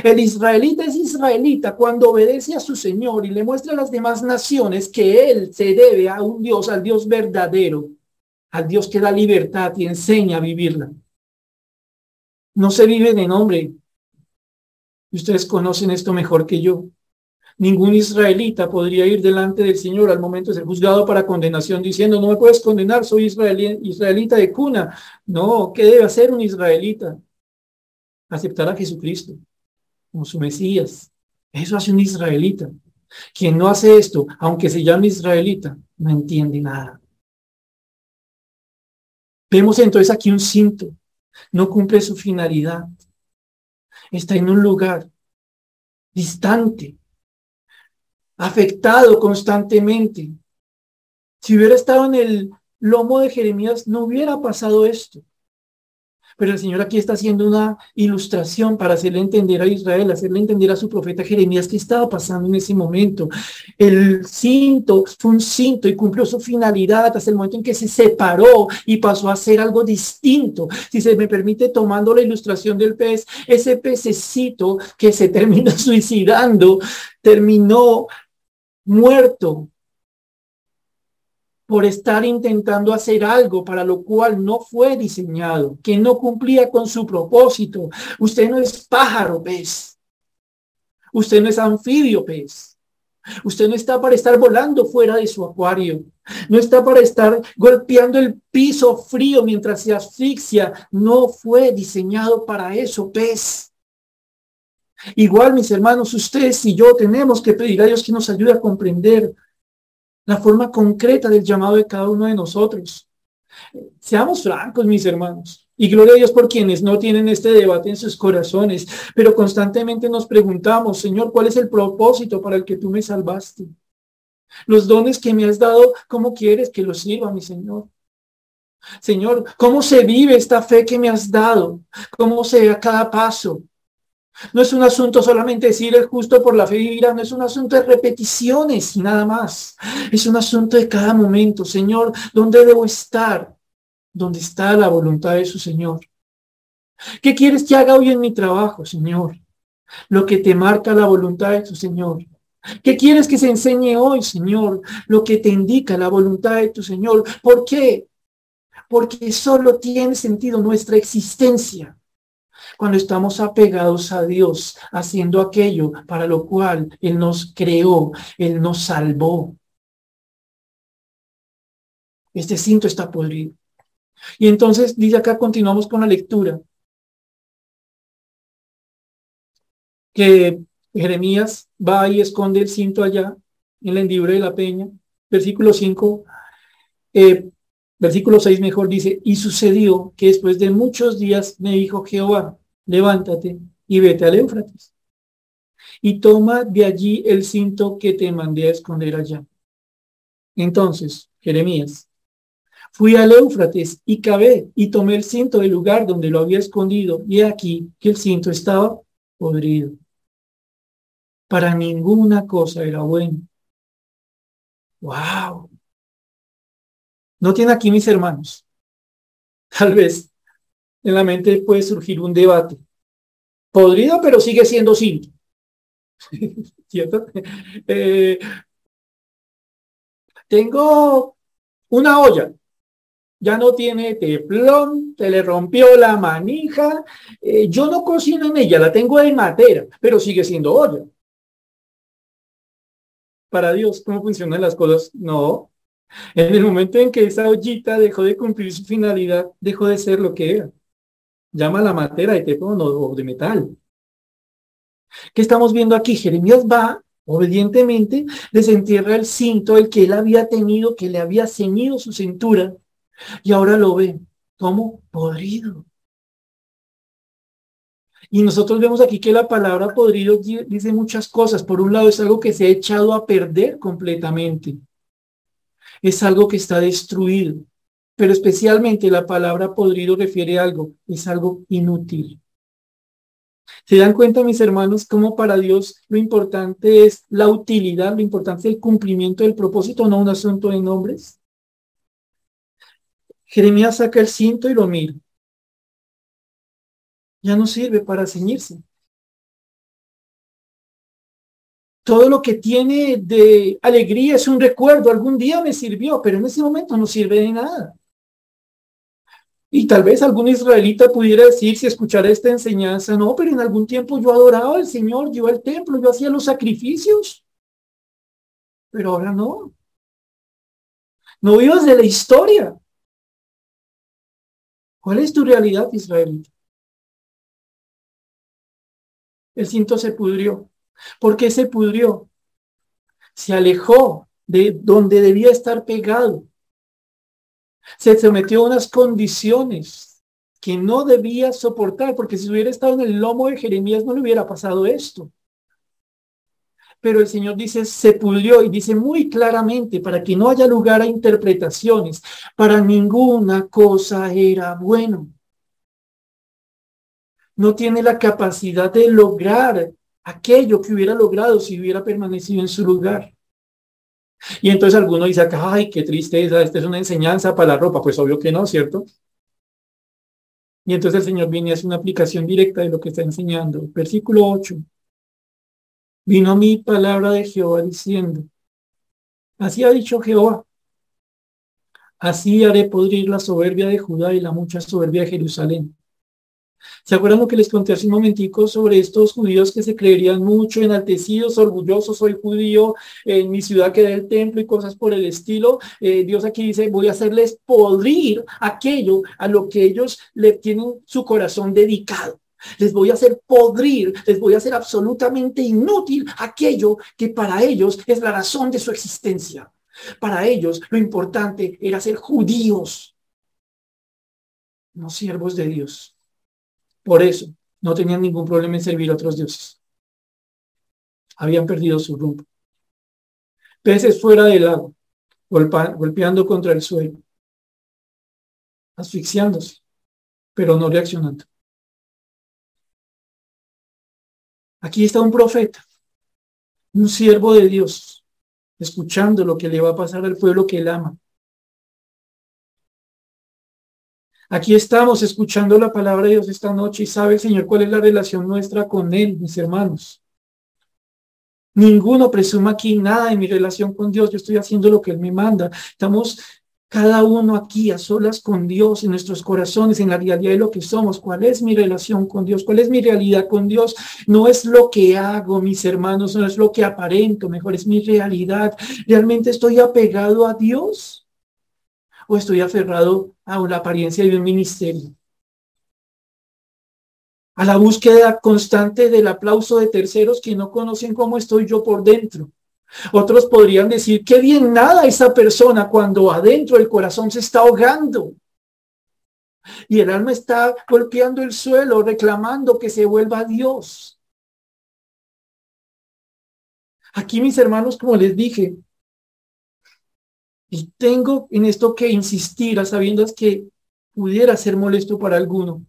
El israelita es israelita cuando obedece a su Señor y le muestra a las demás naciones que él se debe a un Dios, al Dios verdadero, al Dios que da libertad y enseña a vivirla. No se vive de nombre. Ustedes conocen esto mejor que yo. Ningún israelita podría ir delante del Señor al momento de ser juzgado para condenación diciendo, no me puedes condenar, soy israelita de cuna. No, ¿qué debe hacer un israelita? Aceptar a Jesucristo como su Mesías. Eso hace un israelita. Quien no hace esto, aunque se llame israelita, no entiende nada. Vemos entonces aquí un cinto. No cumple su finalidad. Está en un lugar distante, afectado constantemente. Si hubiera estado en el lomo de Jeremías, no hubiera pasado esto. Pero el Señor aquí está haciendo una ilustración para hacerle entender a Israel, hacerle entender a su profeta Jeremías qué estaba pasando en ese momento. El cinto fue un cinto y cumplió su finalidad hasta el momento en que se separó y pasó a ser algo distinto. Si se me permite, tomando la ilustración del pez, ese pececito que se terminó suicidando, terminó muerto por estar intentando hacer algo para lo cual no fue diseñado, que no cumplía con su propósito. Usted no es pájaro, pez. Usted no es anfibio, pez. Usted no está para estar volando fuera de su acuario. No está para estar golpeando el piso frío mientras se asfixia. No fue diseñado para eso, pez. Igual, mis hermanos, ustedes y yo tenemos que pedir a Dios que nos ayude a comprender la forma concreta del llamado de cada uno de nosotros. Seamos francos, mis hermanos. Y gloria a Dios por quienes no tienen este debate en sus corazones, pero constantemente nos preguntamos, Señor, ¿cuál es el propósito para el que tú me salvaste? Los dones que me has dado, ¿cómo quieres que los sirva, mi Señor? Señor, ¿cómo se vive esta fe que me has dado? ¿Cómo se ve a cada paso? No es un asunto solamente decir el justo por la fe vivirá, no es un asunto de repeticiones y nada más. Es un asunto de cada momento. Señor, ¿dónde debo estar? ¿Dónde está la voluntad de su Señor? ¿Qué quieres que haga hoy en mi trabajo, Señor? Lo que te marca la voluntad de tu Señor. ¿Qué quieres que se enseñe hoy, Señor? Lo que te indica la voluntad de tu Señor. ¿Por qué? Porque solo tiene sentido nuestra existencia cuando estamos apegados a Dios, haciendo aquello para lo cual Él nos creó, Él nos salvó. Este cinto está podrido. Y entonces, dice acá, continuamos con la lectura. Que Jeremías va y esconde el cinto allá, en la hendidura de la peña. Versículo 5, eh, versículo 6 mejor dice, y sucedió que después de muchos días me dijo Jehová, levántate y vete al Éufrates. Y toma de allí el cinto que te mandé a esconder allá. Entonces, Jeremías, fui al Éufrates y cabé y tomé el cinto del lugar donde lo había escondido y aquí que el cinto estaba podrido. Para ninguna cosa era bueno. ¡Wow! No tiene aquí mis hermanos. Tal vez en la mente puede surgir un debate. Podrido, pero sigue siendo cinto. ¿Cierto? Eh, tengo una olla. Ya no tiene teflón, se le rompió la manija. Eh, yo no cocino en ella, la tengo en madera, pero sigue siendo olla. Para Dios, ¿cómo funcionan las cosas? No. En el momento en que esa ollita dejó de cumplir su finalidad, dejó de ser lo que era llama la materia de teflón o de metal. ¿Qué estamos viendo aquí? Jeremías va, obedientemente, desentierra el cinto, el que él había tenido, que le había ceñido su cintura, y ahora lo ve como podrido. Y nosotros vemos aquí que la palabra podrido dice muchas cosas. Por un lado es algo que se ha echado a perder completamente. Es algo que está destruido pero especialmente la palabra podrido refiere a algo, es algo inútil. ¿Se dan cuenta, mis hermanos, cómo para Dios lo importante es la utilidad, lo importante es el cumplimiento del propósito, no un asunto de nombres? Jeremías saca el cinto y lo mira. Ya no sirve para ceñirse. Todo lo que tiene de alegría es un recuerdo. Algún día me sirvió, pero en ese momento no sirve de nada. Y tal vez algún israelita pudiera decir, si escuchara esta enseñanza, no, pero en algún tiempo yo adoraba al Señor, yo al templo, yo hacía los sacrificios. Pero ahora no. No vivas de la historia. ¿Cuál es tu realidad, israelita? El cinto se pudrió. ¿Por qué se pudrió? Se alejó de donde debía estar pegado se sometió a unas condiciones que no debía soportar, porque si hubiera estado en el lomo de Jeremías no le hubiera pasado esto. Pero el Señor dice, se pudrió y dice muy claramente, para que no haya lugar a interpretaciones, para ninguna cosa era bueno. no tiene la capacidad de lograr aquello que hubiera logrado si hubiera permanecido en su lugar. Y entonces alguno dice acá, ay, qué tristeza, esta es una enseñanza para la ropa. Pues obvio que no, ¿cierto? Y entonces el Señor viene y hace una aplicación directa de lo que está enseñando. Versículo 8. Vino mi palabra de Jehová diciendo, así ha dicho Jehová, así haré podrir la soberbia de Judá y la mucha soberbia de Jerusalén. ¿Se acuerdan lo que les conté hace un momentico sobre estos judíos que se creerían mucho, enaltecidos, orgullosos? Soy judío, en mi ciudad queda el templo y cosas por el estilo. Eh, Dios aquí dice, voy a hacerles podrir aquello a lo que ellos le tienen su corazón dedicado. Les voy a hacer podrir, les voy a hacer absolutamente inútil aquello que para ellos es la razón de su existencia. Para ellos lo importante era ser judíos, no siervos de Dios. Por eso no tenían ningún problema en servir a otros dioses. Habían perdido su rumbo. Peces fuera del agua, golpeando contra el suelo, asfixiándose, pero no reaccionando. Aquí está un profeta, un siervo de Dios, escuchando lo que le va a pasar al pueblo que él ama, Aquí estamos escuchando la palabra de Dios esta noche y sabe el Señor cuál es la relación nuestra con Él, mis hermanos. Ninguno presuma aquí nada de mi relación con Dios. Yo estoy haciendo lo que Él me manda. Estamos cada uno aquí a solas con Dios en nuestros corazones, en la realidad de lo que somos. ¿Cuál es mi relación con Dios? ¿Cuál es mi realidad con Dios? No es lo que hago, mis hermanos, no es lo que aparento, mejor es mi realidad. ¿Realmente estoy apegado a Dios? O estoy aferrado a la apariencia de un ministerio? A la búsqueda constante del aplauso de terceros que no conocen cómo estoy yo por dentro. Otros podrían decir, qué bien nada esa persona cuando adentro el corazón se está ahogando. Y el alma está golpeando el suelo, reclamando que se vuelva a Dios. Aquí, mis hermanos, como les dije, y tengo en esto que insistir a sabiendas que pudiera ser molesto para alguno.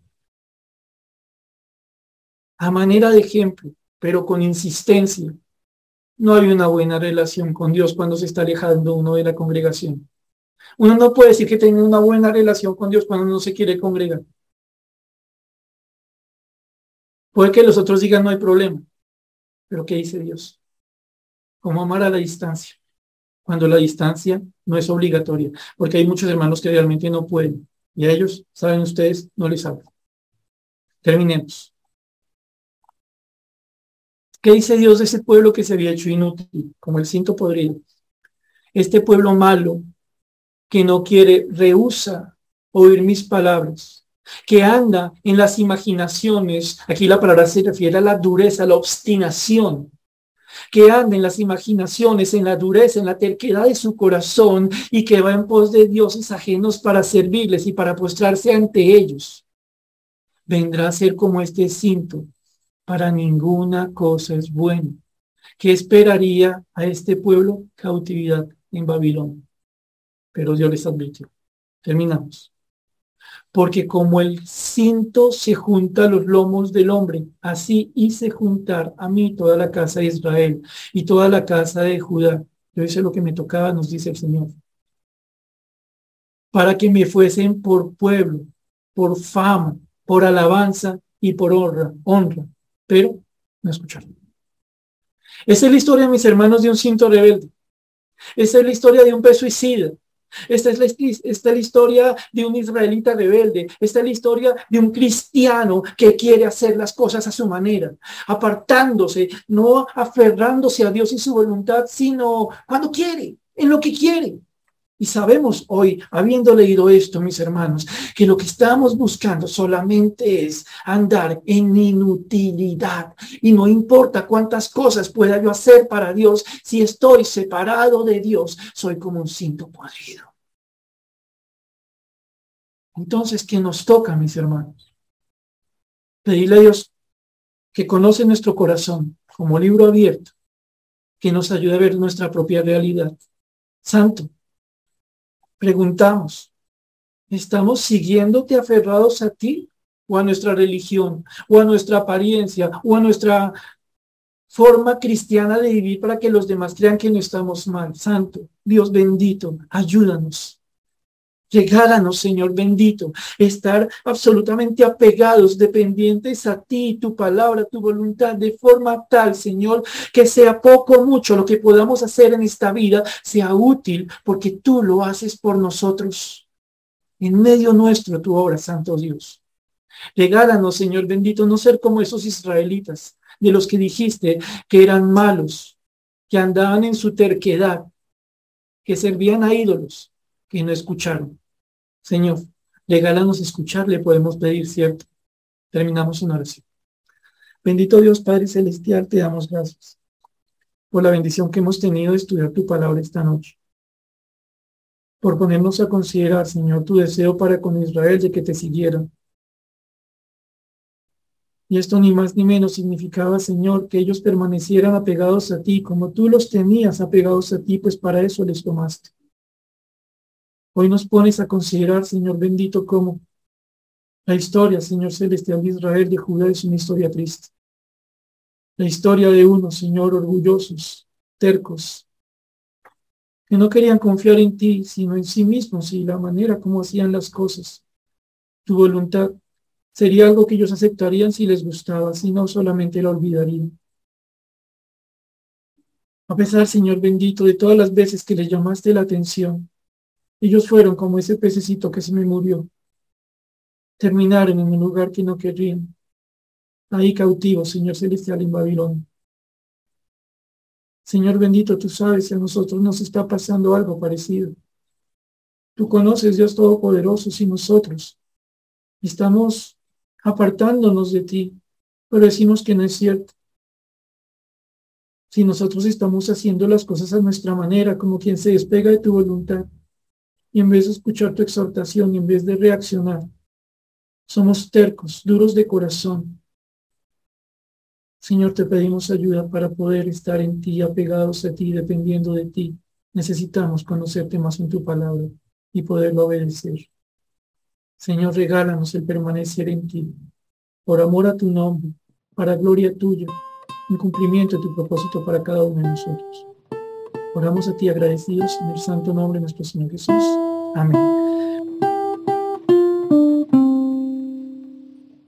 A manera de ejemplo, pero con insistencia, no hay una buena relación con Dios cuando se está alejando uno de la congregación. Uno no puede decir que tenga una buena relación con Dios cuando no se quiere congregar. Puede que los otros digan no hay problema, pero ¿qué dice Dios? ¿Cómo amar a la distancia? cuando la distancia no es obligatoria, porque hay muchos hermanos que realmente no pueden y a ellos, saben ustedes, no les hablo. Terminemos. ¿Qué dice Dios de ese pueblo que se había hecho inútil, como el cinto podrido? Este pueblo malo que no quiere, rehúsa oír mis palabras, que anda en las imaginaciones, aquí la palabra se refiere a la dureza, la obstinación, que anda en las imaginaciones, en la dureza, en la terquedad de su corazón y que va en pos de dioses ajenos para servirles y para postrarse ante ellos. Vendrá a ser como este cinto. Para ninguna cosa es bueno. ¿Qué esperaría a este pueblo? Cautividad en Babilonia. Pero Dios les advirtió. Terminamos porque como el cinto se junta a los lomos del hombre, así hice juntar a mí toda la casa de Israel y toda la casa de Judá. Yo hice lo que me tocaba, nos dice el Señor. Para que me fuesen por pueblo, por fama, por alabanza y por honra, honra. Pero no escucharon. Esa es la historia, mis hermanos, de un cinto rebelde. Esa es la historia de un suicida. Esta es, la, esta es la historia de un israelita rebelde. Esta es la historia de un cristiano que quiere hacer las cosas a su manera, apartándose, no aferrándose a Dios y su voluntad, sino cuando quiere, en lo que quiere. Y sabemos hoy, habiendo leído esto, mis hermanos, que lo que estamos buscando solamente es andar en inutilidad. Y no importa cuántas cosas pueda yo hacer para Dios, si estoy separado de Dios, soy como un cinto podrido. Entonces, ¿qué nos toca, mis hermanos? Pedirle a Dios que conoce nuestro corazón como libro abierto, que nos ayude a ver nuestra propia realidad. Santo, preguntamos, ¿estamos siguiéndote aferrados a ti o a nuestra religión o a nuestra apariencia o a nuestra forma cristiana de vivir para que los demás crean que no estamos mal. Santo, Dios bendito, ayúdanos. Regálanos, Señor bendito, estar absolutamente apegados, dependientes a ti, tu palabra, tu voluntad, de forma tal, Señor, que sea poco o mucho lo que podamos hacer en esta vida, sea útil, porque tú lo haces por nosotros. En medio nuestro tu obra, Santo Dios. Regálanos, Señor bendito, no ser como esos israelitas, de los que dijiste que eran malos, que andaban en su terquedad, que servían a ídolos, que no escucharon. Señor, regálanos escucharle, podemos pedir, ¿cierto? Terminamos una oración. Bendito Dios Padre Celestial, te damos gracias por la bendición que hemos tenido de estudiar tu palabra esta noche. Por ponernos a considerar, Señor, tu deseo para con Israel de que te siguieran y esto ni más ni menos significaba, Señor, que ellos permanecieran apegados a ti, como tú los tenías apegados a ti, pues para eso les tomaste. Hoy nos pones a considerar, Señor bendito, como la historia, Señor celestial de Israel, de Judá, es una historia triste. La historia de unos, Señor, orgullosos, tercos, que no querían confiar en ti, sino en sí mismos y la manera como hacían las cosas, tu voluntad Sería algo que ellos aceptarían si les gustaba, si no solamente lo olvidarían. A pesar, Señor bendito, de todas las veces que les llamaste la atención, ellos fueron como ese pececito que se me murió. Terminaron en un lugar que no querrían. Ahí cautivos, Señor celestial, en Babilonia. Señor bendito, tú sabes si a nosotros nos está pasando algo parecido. Tú conoces, Dios Todopoderoso, si nosotros estamos apartándonos de ti, pero decimos que no es cierto. Si nosotros estamos haciendo las cosas a nuestra manera, como quien se despega de tu voluntad, y en vez de escuchar tu exhortación y en vez de reaccionar, somos tercos, duros de corazón. Señor, te pedimos ayuda para poder estar en ti, apegados a ti, dependiendo de ti. Necesitamos conocerte más en tu palabra y poderlo obedecer. Señor, regálanos el permanecer en ti, por amor a tu nombre, para gloria tuya, en cumplimiento de tu propósito para cada uno de nosotros. Oramos a ti agradecidos en el santo nombre de nuestro Señor Jesús. Amén.